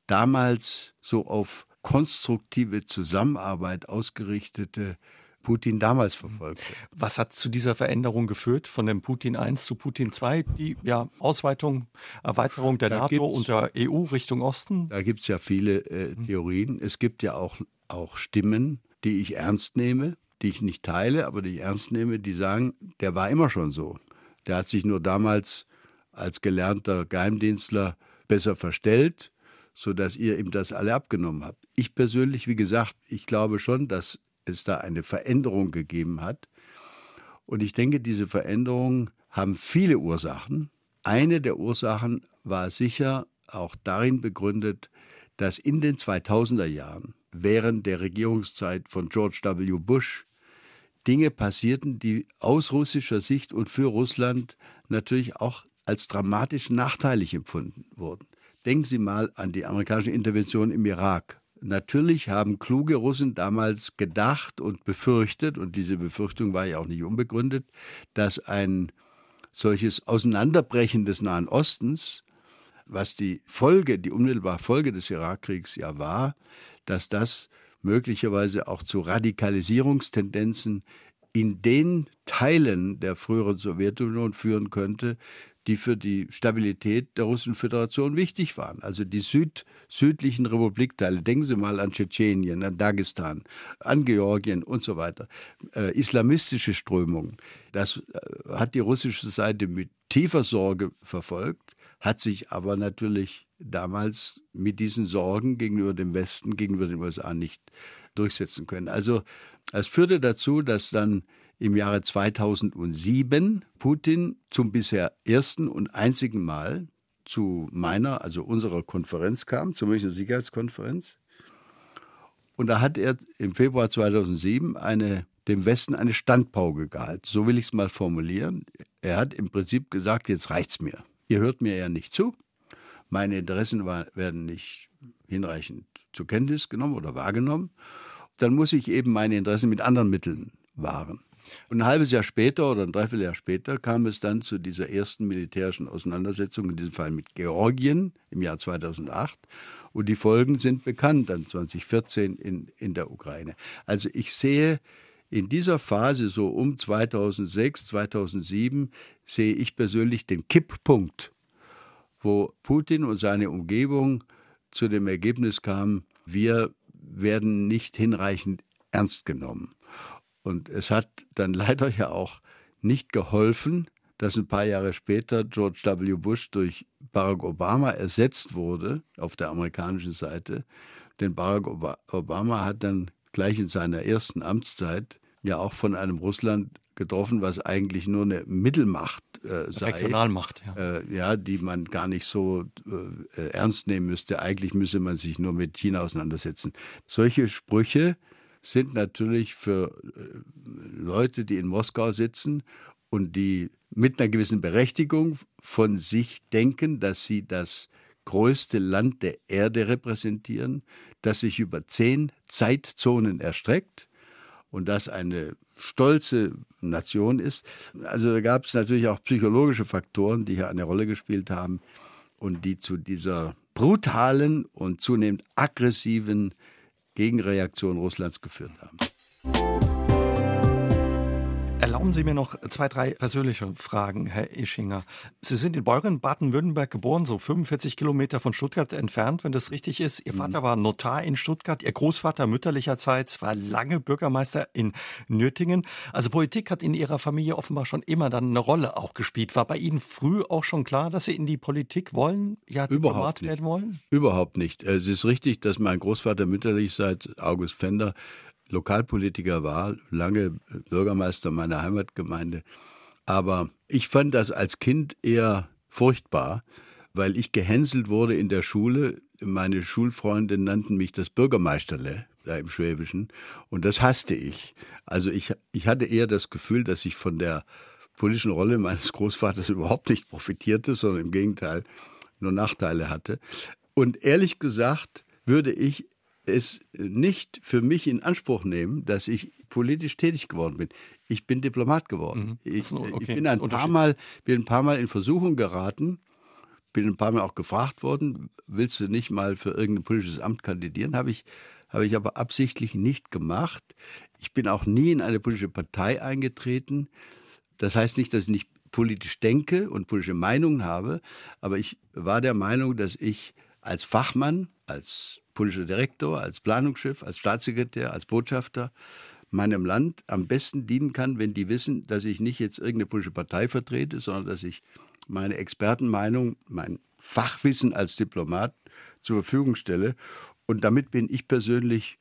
damals so auf konstruktive Zusammenarbeit ausgerichtete Putin damals verfolgte. Was hat zu dieser Veränderung geführt von dem Putin 1 zu Putin 2? Die ja, Ausweitung, Erweiterung der da NATO und der EU Richtung Osten? Da gibt es ja viele äh, mhm. Theorien. Es gibt ja auch, auch Stimmen, die ich ernst nehme, die ich nicht teile, aber die ich ernst nehme, die sagen, der war immer schon so. Der hat sich nur damals als gelernter Geheimdienstler besser verstellt sodass ihr ihm das alle abgenommen habt. Ich persönlich, wie gesagt, ich glaube schon, dass es da eine Veränderung gegeben hat. Und ich denke, diese Veränderungen haben viele Ursachen. Eine der Ursachen war sicher auch darin begründet, dass in den 2000er Jahren, während der Regierungszeit von George W. Bush, Dinge passierten, die aus russischer Sicht und für Russland natürlich auch als dramatisch nachteilig empfunden wurden. Denken Sie mal an die amerikanische Intervention im Irak. Natürlich haben kluge Russen damals gedacht und befürchtet, und diese Befürchtung war ja auch nicht unbegründet, dass ein solches Auseinanderbrechen des Nahen Ostens, was die Folge, die unmittelbare Folge des Irakkriegs ja war, dass das möglicherweise auch zu Radikalisierungstendenzen in den Teilen der früheren Sowjetunion führen könnte, die für die Stabilität der Russischen Föderation wichtig waren. Also die Süd, südlichen Republikteile, denken Sie mal an Tschetschenien, an Dagestan, an Georgien und so weiter. Äh, islamistische Strömungen, das äh, hat die russische Seite mit tiefer Sorge verfolgt, hat sich aber natürlich damals mit diesen Sorgen gegenüber dem Westen, gegenüber den USA nicht durchsetzen können. Also es führte dazu, dass dann im Jahre 2007 Putin zum bisher ersten und einzigen Mal zu meiner, also unserer Konferenz kam, zur Münchner Sicherheitskonferenz. Und da hat er im Februar 2007 eine, dem Westen eine Standpauke gehalten. So will ich es mal formulieren. Er hat im Prinzip gesagt, jetzt reicht's mir. Ihr hört mir ja nicht zu. Meine Interessen war, werden nicht hinreichend zur Kenntnis genommen oder wahrgenommen. Dann muss ich eben meine Interessen mit anderen Mitteln wahren. Und ein halbes Jahr später oder ein Dreivierteljahr später kam es dann zu dieser ersten militärischen Auseinandersetzung, in diesem Fall mit Georgien im Jahr 2008. Und die Folgen sind bekannt dann 2014 in, in der Ukraine. Also ich sehe in dieser Phase so um 2006, 2007 sehe ich persönlich den Kipppunkt, wo Putin und seine Umgebung zu dem Ergebnis kamen, wir werden nicht hinreichend ernst genommen. Und es hat dann *laughs* leider ja auch nicht geholfen, dass ein paar Jahre später George W. Bush durch Barack Obama ersetzt wurde auf der amerikanischen Seite. Denn Barack Obama hat dann gleich in seiner ersten Amtszeit ja auch von einem Russland getroffen, was eigentlich nur eine Mittelmacht äh, sei. Regionalmacht, ja. Äh, ja, die man gar nicht so äh, ernst nehmen müsste. Eigentlich müsse man sich nur mit China auseinandersetzen. Solche Sprüche sind natürlich für äh, Leute, die in Moskau sitzen und die mit einer gewissen Berechtigung von sich denken, dass sie das größte Land der Erde repräsentieren, das sich über zehn Zeitzonen erstreckt und das eine stolze Nation ist. Also da gab es natürlich auch psychologische Faktoren, die hier eine Rolle gespielt haben und die zu dieser brutalen und zunehmend aggressiven Gegenreaktion Russlands geführt haben. Erlauben Sie mir noch zwei, drei persönliche Fragen, Herr Ischinger. Sie sind in Beuren, Baden-Württemberg geboren, so 45 Kilometer von Stuttgart entfernt, wenn das richtig ist. Ihr Vater mhm. war Notar in Stuttgart, Ihr Großvater mütterlicherseits war lange Bürgermeister in Nürtingen. Also Politik hat in Ihrer Familie offenbar schon immer dann eine Rolle auch gespielt. War bei Ihnen früh auch schon klar, dass Sie in die Politik wollen, ja, Überhaupt nicht. werden wollen? Überhaupt nicht. Es ist richtig, dass mein Großvater mütterlicherseits, August Fender, Lokalpolitiker war, lange Bürgermeister meiner Heimatgemeinde. Aber ich fand das als Kind eher furchtbar, weil ich gehänselt wurde in der Schule. Meine Schulfreunde nannten mich das Bürgermeisterle da im Schwäbischen und das hasste ich. Also ich, ich hatte eher das Gefühl, dass ich von der politischen Rolle meines Großvaters *laughs* überhaupt nicht profitierte, sondern im Gegenteil nur Nachteile hatte. Und ehrlich gesagt würde ich es nicht für mich in Anspruch nehmen, dass ich politisch tätig geworden bin. Ich bin Diplomat geworden. Mhm. Ich, okay. ich, bin ein paar Mal, bin ein paar Mal in Versuchung geraten, bin ein paar Mal auch gefragt worden, willst du nicht mal für irgendein politisches Amt kandidieren? Habe ich, habe ich aber absichtlich nicht gemacht. Ich bin auch nie in eine politische Partei eingetreten. Das heißt nicht, dass ich nicht politisch denke und politische Meinungen habe, aber ich war der Meinung, dass ich als Fachmann, als politischer Direktor, als Planungschef, als Staatssekretär, als Botschafter meinem Land am besten dienen kann, wenn die wissen, dass ich nicht jetzt irgendeine politische Partei vertrete, sondern dass ich meine Expertenmeinung, mein Fachwissen als Diplomat zur Verfügung stelle. Und damit bin ich persönlich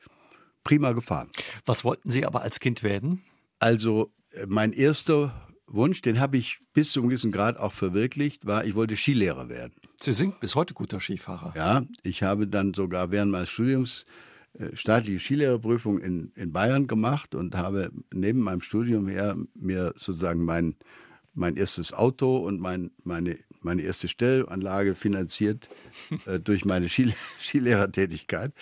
prima gefahren. Was wollten Sie aber als Kind werden? Also äh, mein erster Wunsch, den habe ich bis zu einem gewissen Grad auch verwirklicht, war, ich wollte Skilehrer werden. Sie sind bis heute guter Skifahrer. Ja, ich habe dann sogar während meines Studiums äh, staatliche Skilehrerprüfung in, in Bayern gemacht und habe neben meinem Studium her mir sozusagen mein, mein erstes Auto und mein, meine, meine erste Stellanlage finanziert äh, durch meine Skile *laughs* Skilehrertätigkeit.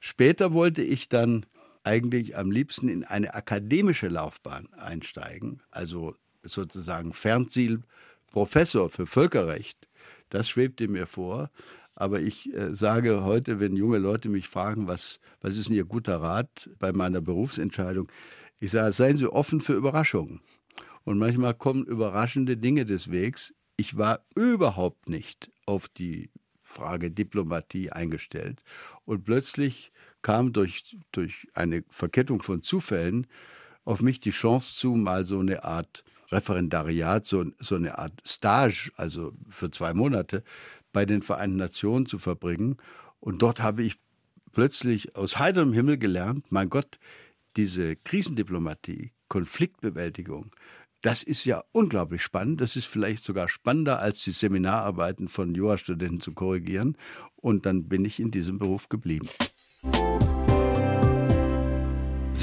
Später wollte ich dann eigentlich am liebsten in eine akademische Laufbahn einsteigen, also sozusagen Fernzielprofessor für Völkerrecht. Das schwebte mir vor. Aber ich äh, sage heute, wenn junge Leute mich fragen, was, was ist denn Ihr guter Rat bei meiner Berufsentscheidung, ich sage, seien Sie offen für Überraschungen. Und manchmal kommen überraschende Dinge des Wegs. Ich war überhaupt nicht auf die Frage Diplomatie eingestellt. Und plötzlich kam durch, durch eine Verkettung von Zufällen auf mich die Chance zu, mal so eine Art Referendariat, so, so eine Art Stage, also für zwei Monate, bei den Vereinten Nationen zu verbringen. Und dort habe ich plötzlich aus heiterem Himmel gelernt, mein Gott, diese Krisendiplomatie, Konfliktbewältigung, das ist ja unglaublich spannend. Das ist vielleicht sogar spannender, als die Seminararbeiten von Jurastudenten zu korrigieren. Und dann bin ich in diesem Beruf geblieben.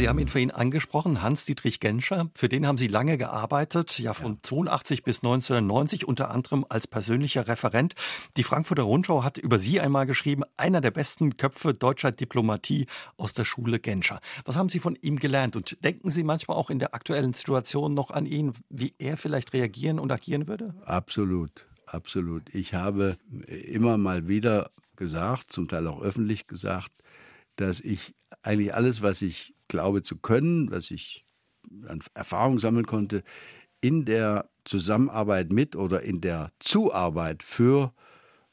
Sie haben ihn vorhin angesprochen, Hans-Dietrich Genscher. Für den haben Sie lange gearbeitet, ja von ja. 82 bis 1990, unter anderem als persönlicher Referent. Die Frankfurter Rundschau hat über Sie einmal geschrieben, einer der besten Köpfe deutscher Diplomatie aus der Schule Genscher. Was haben Sie von ihm gelernt? Und denken Sie manchmal auch in der aktuellen Situation noch an ihn, wie er vielleicht reagieren und agieren würde? Absolut, absolut. Ich habe immer mal wieder gesagt, zum Teil auch öffentlich gesagt, dass ich eigentlich alles, was ich glaube zu können, was ich an Erfahrung sammeln konnte, in der Zusammenarbeit mit oder in der Zuarbeit für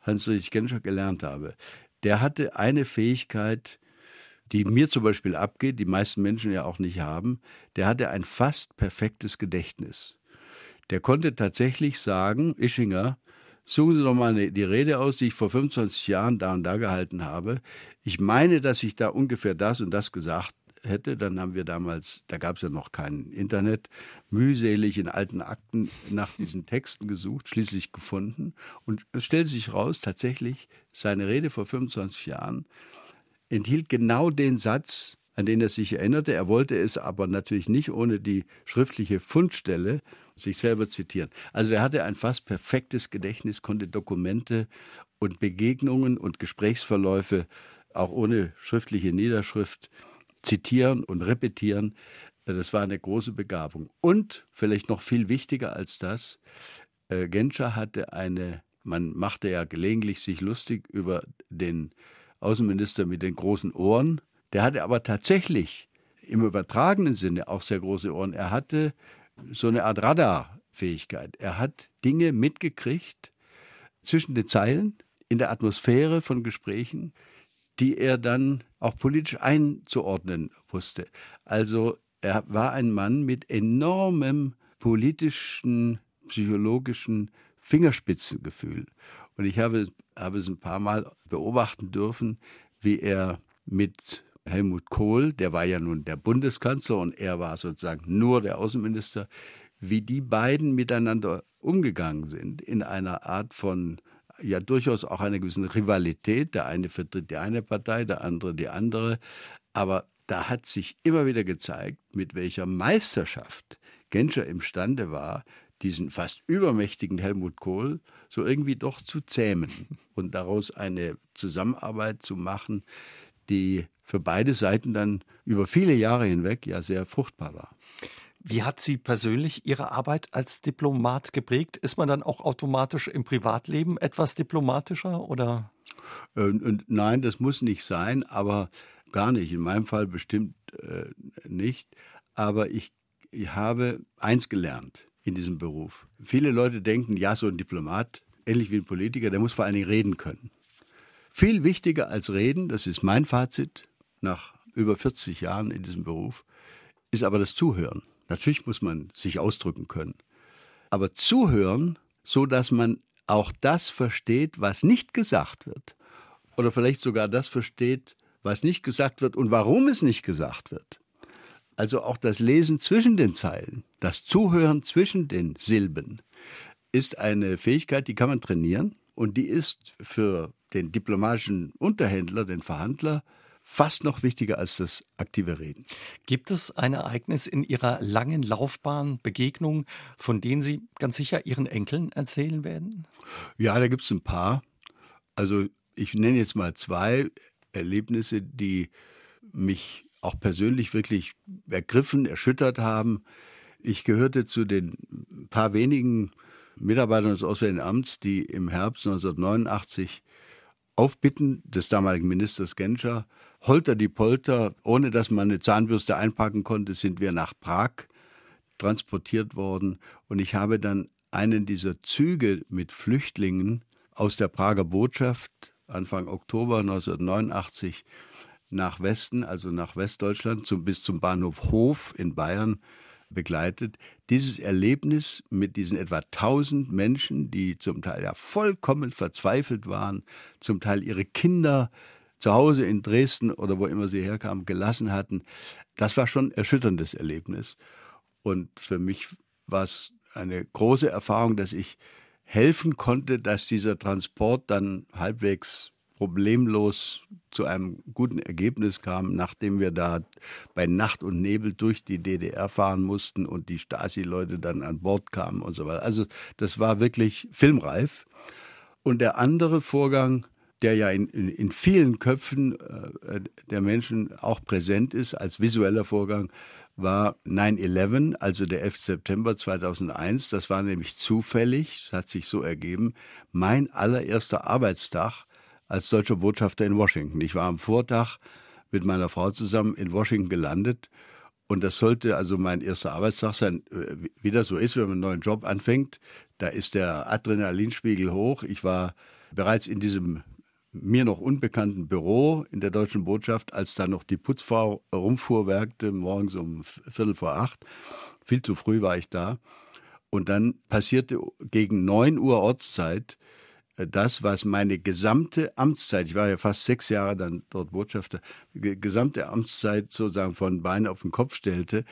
Hans-Dietrich Genscher gelernt habe. Der hatte eine Fähigkeit, die mir zum Beispiel abgeht, die meisten Menschen ja auch nicht haben. Der hatte ein fast perfektes Gedächtnis. Der konnte tatsächlich sagen, Ischinger, suchen Sie doch mal die Rede aus, die ich vor 25 Jahren da und da gehalten habe. Ich meine, dass ich da ungefähr das und das gesagt hätte, dann haben wir damals, da gab es ja noch kein Internet, mühselig in alten Akten nach diesen Texten gesucht, schließlich gefunden. Und es stellte sich raus, tatsächlich, seine Rede vor 25 Jahren enthielt genau den Satz, an den er sich erinnerte. Er wollte es aber natürlich nicht ohne die schriftliche Fundstelle sich selber zitieren. Also er hatte ein fast perfektes Gedächtnis, konnte Dokumente und Begegnungen und Gesprächsverläufe auch ohne schriftliche Niederschrift zitieren und repetieren. Das war eine große Begabung. Und vielleicht noch viel wichtiger als das, äh, Genscher hatte eine, man machte ja gelegentlich sich lustig über den Außenminister mit den großen Ohren. Der hatte aber tatsächlich im übertragenen Sinne auch sehr große Ohren. Er hatte so eine Art Radarfähigkeit. Er hat Dinge mitgekriegt zwischen den Zeilen, in der Atmosphäre von Gesprächen, die er dann auch politisch einzuordnen wusste. Also er war ein Mann mit enormem politischen, psychologischen Fingerspitzengefühl. Und ich habe, habe es ein paar Mal beobachten dürfen, wie er mit Helmut Kohl, der war ja nun der Bundeskanzler und er war sozusagen nur der Außenminister, wie die beiden miteinander umgegangen sind in einer Art von ja durchaus auch einer gewissen Rivalität. Der eine vertritt die eine Partei, der andere die andere. Aber da hat sich immer wieder gezeigt, mit welcher Meisterschaft Genscher imstande war, diesen fast übermächtigen Helmut Kohl so irgendwie doch zu zähmen und daraus eine Zusammenarbeit zu machen, die für beide Seiten dann über viele Jahre hinweg ja sehr fruchtbar war. Wie hat Sie persönlich Ihre Arbeit als Diplomat geprägt? Ist man dann auch automatisch im Privatleben etwas diplomatischer oder? Äh, nein, das muss nicht sein, aber gar nicht. In meinem Fall bestimmt äh, nicht. Aber ich, ich habe eins gelernt in diesem Beruf. Viele Leute denken, ja, so ein Diplomat, ähnlich wie ein Politiker, der muss vor allen Dingen reden können. Viel wichtiger als reden, das ist mein Fazit nach über 40 Jahren in diesem Beruf, ist aber das Zuhören. Natürlich muss man sich ausdrücken können. Aber zuhören, so dass man auch das versteht, was nicht gesagt wird. Oder vielleicht sogar das versteht, was nicht gesagt wird und warum es nicht gesagt wird. Also auch das Lesen zwischen den Zeilen, das Zuhören zwischen den Silben ist eine Fähigkeit, die kann man trainieren und die ist für den diplomatischen Unterhändler, den Verhandler, fast noch wichtiger als das aktive Reden. Gibt es ein Ereignis in Ihrer langen Laufbahn, Begegnung, von denen Sie ganz sicher Ihren Enkeln erzählen werden? Ja, da gibt es ein paar. Also ich nenne jetzt mal zwei Erlebnisse, die mich auch persönlich wirklich ergriffen, erschüttert haben. Ich gehörte zu den paar wenigen Mitarbeitern des Auswärtigen Amts, die im Herbst 1989 auf Bitten des damaligen Ministers Genscher Holter die Polter, ohne dass man eine Zahnbürste einpacken konnte, sind wir nach Prag transportiert worden. Und ich habe dann einen dieser Züge mit Flüchtlingen aus der Prager Botschaft Anfang Oktober 1989 nach Westen, also nach Westdeutschland, zum, bis zum Bahnhof Hof in Bayern begleitet. Dieses Erlebnis mit diesen etwa 1000 Menschen, die zum Teil ja vollkommen verzweifelt waren, zum Teil ihre Kinder zu Hause in Dresden oder wo immer sie herkamen, gelassen hatten. Das war schon ein erschütterndes Erlebnis. Und für mich war es eine große Erfahrung, dass ich helfen konnte, dass dieser Transport dann halbwegs problemlos zu einem guten Ergebnis kam, nachdem wir da bei Nacht und Nebel durch die DDR fahren mussten und die Stasi-Leute dann an Bord kamen und so weiter. Also das war wirklich filmreif. Und der andere Vorgang, der ja in, in, in vielen Köpfen äh, der Menschen auch präsent ist als visueller Vorgang, war 9-11, also der 11. September 2001. Das war nämlich zufällig, das hat sich so ergeben, mein allererster Arbeitstag als deutscher Botschafter in Washington. Ich war am Vortag mit meiner Frau zusammen in Washington gelandet und das sollte also mein erster Arbeitstag sein. Äh, wie das so ist, wenn man einen neuen Job anfängt, da ist der Adrenalinspiegel hoch. Ich war bereits in diesem mir noch unbekannten Büro in der deutschen Botschaft, als da noch die Putzfrau rumfuhrwerkte, morgens um Viertel vor acht. Viel zu früh war ich da. Und dann passierte gegen neun Uhr Ortszeit das, was meine gesamte Amtszeit, ich war ja fast sechs Jahre dann dort Botschafter, gesamte Amtszeit sozusagen von Bein auf den Kopf stellte,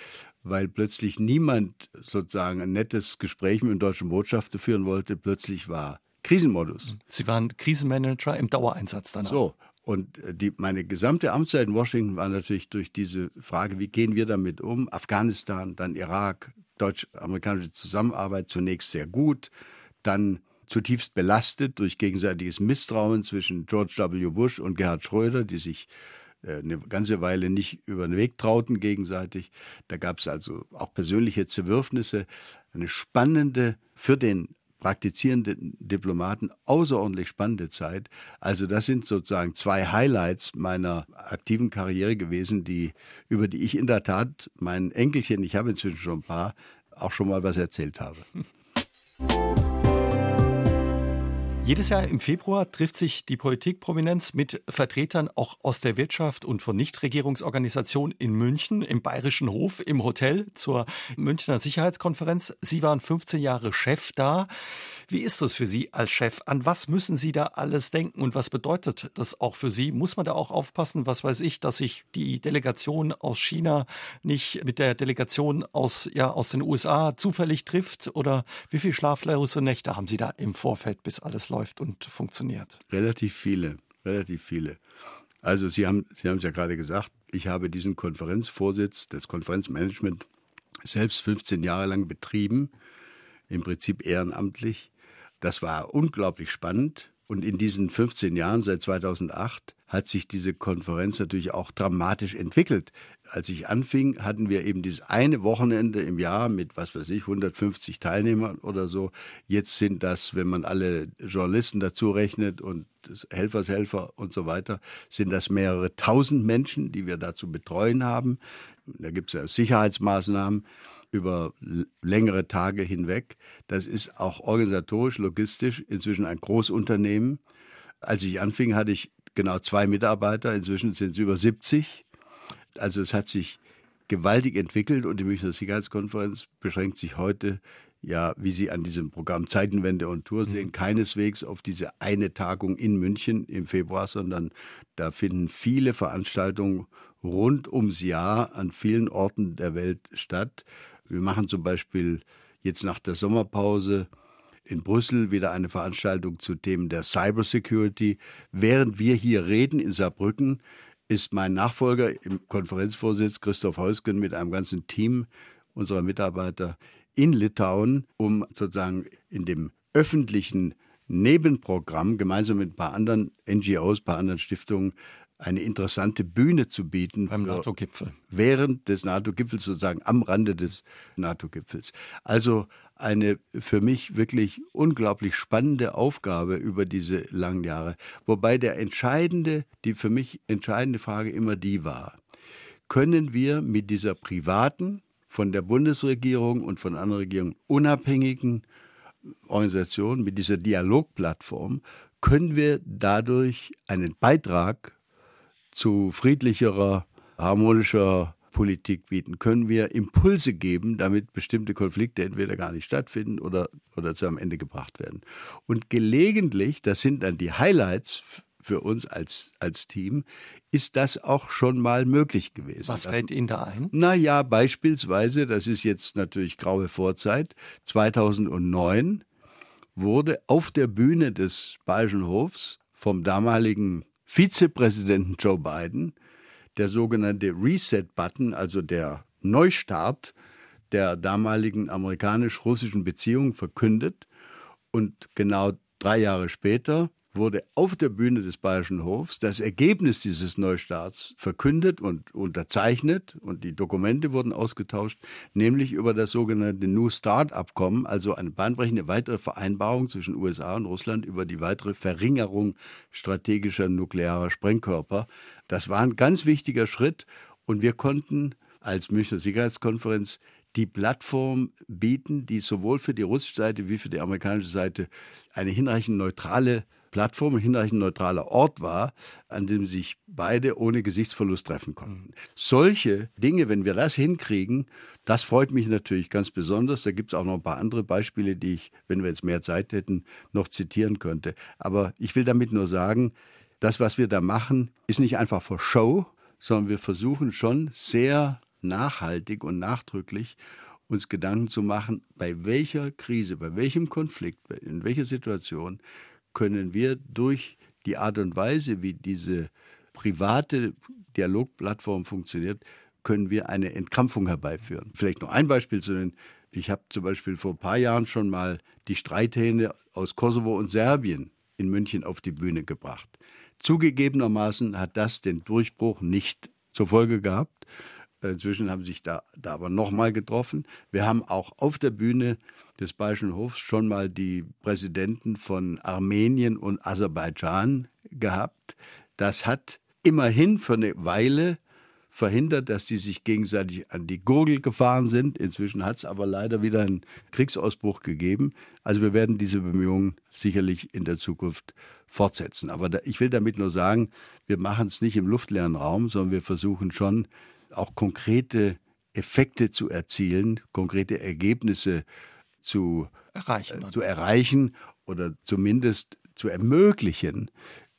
weil plötzlich niemand sozusagen ein nettes Gespräch mit dem deutschen Botschafter führen wollte. Plötzlich war Krisenmodus. Sie waren Krisenmanager im Dauereinsatz danach. So. Und äh, die, meine gesamte Amtszeit in Washington war natürlich durch diese Frage, wie gehen wir damit um? Afghanistan, dann Irak, deutsch-amerikanische Zusammenarbeit zunächst sehr gut, dann zutiefst belastet durch gegenseitiges Misstrauen zwischen George W. Bush und Gerhard Schröder, die sich äh, eine ganze Weile nicht über den Weg trauten gegenseitig. Da gab es also auch persönliche Zerwürfnisse. Eine spannende, für den praktizierenden Diplomaten außerordentlich spannende Zeit. Also das sind sozusagen zwei Highlights meiner aktiven Karriere gewesen, die über die ich in der Tat meinen Enkelchen, ich habe inzwischen schon ein paar, auch schon mal was erzählt habe. *laughs* Jedes Jahr im Februar trifft sich die Politikprominenz mit Vertretern auch aus der Wirtschaft und von Nichtregierungsorganisationen in München im Bayerischen Hof im Hotel zur Münchner Sicherheitskonferenz. Sie waren 15 Jahre Chef da. Wie ist das für Sie als Chef? An was müssen Sie da alles denken und was bedeutet das auch für Sie? Muss man da auch aufpassen, was weiß ich, dass sich die Delegation aus China nicht mit der Delegation aus, ja, aus den USA zufällig trifft? Oder wie viele schlaflose Nächte haben Sie da im Vorfeld, bis alles läuft und funktioniert? Relativ viele, relativ viele. Also Sie haben, Sie haben es ja gerade gesagt, ich habe diesen Konferenzvorsitz, das Konferenzmanagement selbst 15 Jahre lang betrieben, im Prinzip ehrenamtlich. Das war unglaublich spannend. Und in diesen 15 Jahren, seit 2008, hat sich diese Konferenz natürlich auch dramatisch entwickelt. Als ich anfing, hatten wir eben dieses eine Wochenende im Jahr mit, was weiß ich, 150 Teilnehmern oder so. Jetzt sind das, wenn man alle Journalisten dazu rechnet und Helfershelfer und so weiter, sind das mehrere tausend Menschen, die wir da zu betreuen haben. Da gibt es ja Sicherheitsmaßnahmen über längere Tage hinweg. Das ist auch organisatorisch, logistisch inzwischen ein Großunternehmen. Als ich anfing, hatte ich genau zwei Mitarbeiter, inzwischen sind es über 70. Also es hat sich gewaltig entwickelt und die Münchner Sicherheitskonferenz beschränkt sich heute ja, wie Sie an diesem Programm Zeitenwende und Tour mhm. sehen, mhm. keineswegs auf diese eine Tagung in München im Februar, sondern da finden viele Veranstaltungen rund ums Jahr an vielen Orten der Welt statt. Wir machen zum Beispiel jetzt nach der Sommerpause in Brüssel wieder eine Veranstaltung zu Themen der Cybersecurity. Während wir hier reden in Saarbrücken, ist mein Nachfolger im Konferenzvorsitz Christoph Heusgen mit einem ganzen Team unserer Mitarbeiter in Litauen, um sozusagen in dem öffentlichen Nebenprogramm gemeinsam mit ein paar anderen NGOs, ein paar anderen Stiftungen eine interessante Bühne zu bieten. Beim NATO-Gipfel. Während des NATO-Gipfels, sozusagen am Rande des NATO-Gipfels. Also eine für mich wirklich unglaublich spannende Aufgabe über diese langen Jahre. Wobei der entscheidende, die für mich entscheidende Frage immer die war, können wir mit dieser privaten, von der Bundesregierung und von anderen Regierungen unabhängigen Organisation, mit dieser Dialogplattform, können wir dadurch einen Beitrag zu friedlicherer, harmonischer Politik bieten? Können wir Impulse geben, damit bestimmte Konflikte entweder gar nicht stattfinden oder, oder zu einem Ende gebracht werden? Und gelegentlich, das sind dann die Highlights für uns als, als Team, ist das auch schon mal möglich gewesen. Was fällt Ihnen da ein? Naja, beispielsweise, das ist jetzt natürlich graue Vorzeit, 2009 wurde auf der Bühne des Bayerischen Hofs vom damaligen Vizepräsidenten Joe Biden der sogenannte Reset-Button, also der Neustart der damaligen amerikanisch-russischen Beziehungen verkündet. Und genau drei Jahre später wurde auf der Bühne des Bayerischen Hofs das Ergebnis dieses Neustarts verkündet und unterzeichnet und die Dokumente wurden ausgetauscht, nämlich über das sogenannte New Start Abkommen, also eine bahnbrechende weitere Vereinbarung zwischen USA und Russland über die weitere Verringerung strategischer nuklearer Sprengkörper. Das war ein ganz wichtiger Schritt und wir konnten als Münchner Sicherheitskonferenz die Plattform bieten, die sowohl für die russische Seite wie für die amerikanische Seite eine hinreichend neutrale Plattform hinreichend neutraler Ort war, an dem sich beide ohne Gesichtsverlust treffen konnten. Mhm. Solche Dinge, wenn wir das hinkriegen, das freut mich natürlich ganz besonders. Da gibt es auch noch ein paar andere Beispiele, die ich, wenn wir jetzt mehr Zeit hätten, noch zitieren könnte. Aber ich will damit nur sagen, das, was wir da machen, ist nicht einfach für Show, sondern wir versuchen schon sehr nachhaltig und nachdrücklich uns Gedanken zu machen, bei welcher Krise, bei welchem Konflikt, in welcher Situation können wir durch die Art und Weise, wie diese private Dialogplattform funktioniert, können wir eine Entkrampfung herbeiführen. Vielleicht noch ein Beispiel zu nennen. Ich habe zum Beispiel vor ein paar Jahren schon mal die Streithähne aus Kosovo und Serbien in München auf die Bühne gebracht. Zugegebenermaßen hat das den Durchbruch nicht zur Folge gehabt. Inzwischen haben sich da, da aber nochmal getroffen. Wir haben auch auf der Bühne des Bayerischen Hofs schon mal die Präsidenten von Armenien und Aserbaidschan gehabt. Das hat immerhin für eine Weile verhindert, dass die sich gegenseitig an die Gurgel gefahren sind. Inzwischen hat es aber leider wieder einen Kriegsausbruch gegeben. Also wir werden diese Bemühungen sicherlich in der Zukunft fortsetzen. Aber da, ich will damit nur sagen, wir machen es nicht im luftleeren Raum, sondern wir versuchen schon auch konkrete Effekte zu erzielen, konkrete Ergebnisse zu erreichen, äh, zu erreichen oder zumindest zu ermöglichen.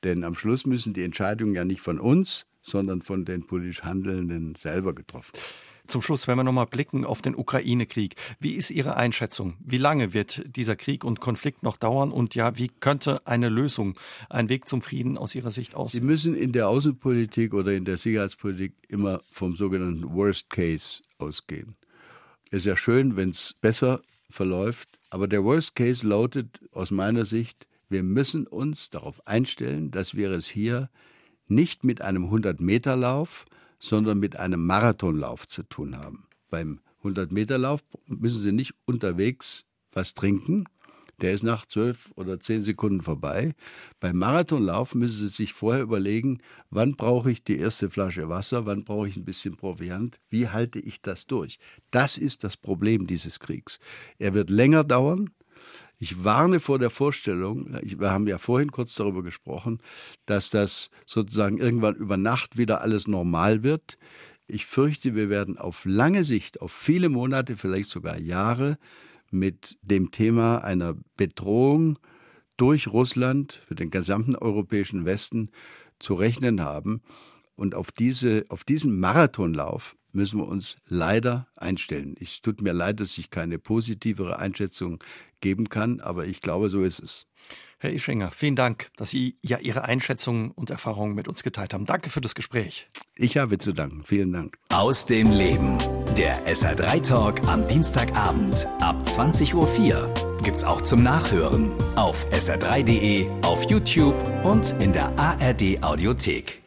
Denn am Schluss müssen die Entscheidungen ja nicht von uns, sondern von den politisch Handelnden selber getroffen werden. Zum Schluss, wenn wir nochmal blicken auf den Ukraine-Krieg. Wie ist Ihre Einschätzung? Wie lange wird dieser Krieg und Konflikt noch dauern? Und ja, wie könnte eine Lösung, ein Weg zum Frieden aus Ihrer Sicht aussehen? Sie müssen in der Außenpolitik oder in der Sicherheitspolitik immer vom sogenannten Worst Case ausgehen. Es ist ja schön, wenn es besser verläuft, aber der Worst Case lautet aus meiner Sicht, wir müssen uns darauf einstellen, dass wir es hier nicht mit einem 100-Meter-Lauf, sondern mit einem Marathonlauf zu tun haben. Beim 100-Meter-Lauf müssen Sie nicht unterwegs was trinken. Der ist nach zwölf oder zehn Sekunden vorbei. Beim Marathonlauf müssen Sie sich vorher überlegen, wann brauche ich die erste Flasche Wasser, wann brauche ich ein bisschen Proviant, wie halte ich das durch. Das ist das Problem dieses Kriegs. Er wird länger dauern, ich warne vor der Vorstellung, wir haben ja vorhin kurz darüber gesprochen, dass das sozusagen irgendwann über Nacht wieder alles normal wird. Ich fürchte, wir werden auf lange Sicht, auf viele Monate, vielleicht sogar Jahre mit dem Thema einer Bedrohung durch Russland für den gesamten europäischen Westen zu rechnen haben. Und auf, diese, auf diesen Marathonlauf müssen wir uns leider einstellen. Es tut mir leid, dass ich keine positivere Einschätzung geben kann, aber ich glaube, so ist es. Herr Ischinger, vielen Dank, dass Sie ja Ihre Einschätzungen und Erfahrungen mit uns geteilt haben. Danke für das Gespräch. Ich habe zu danken. Vielen Dank. Aus dem Leben. Der SR3 Talk am Dienstagabend ab 20.04 Uhr gibt's auch zum Nachhören auf sr3.de, auf YouTube und in der ARD Audiothek.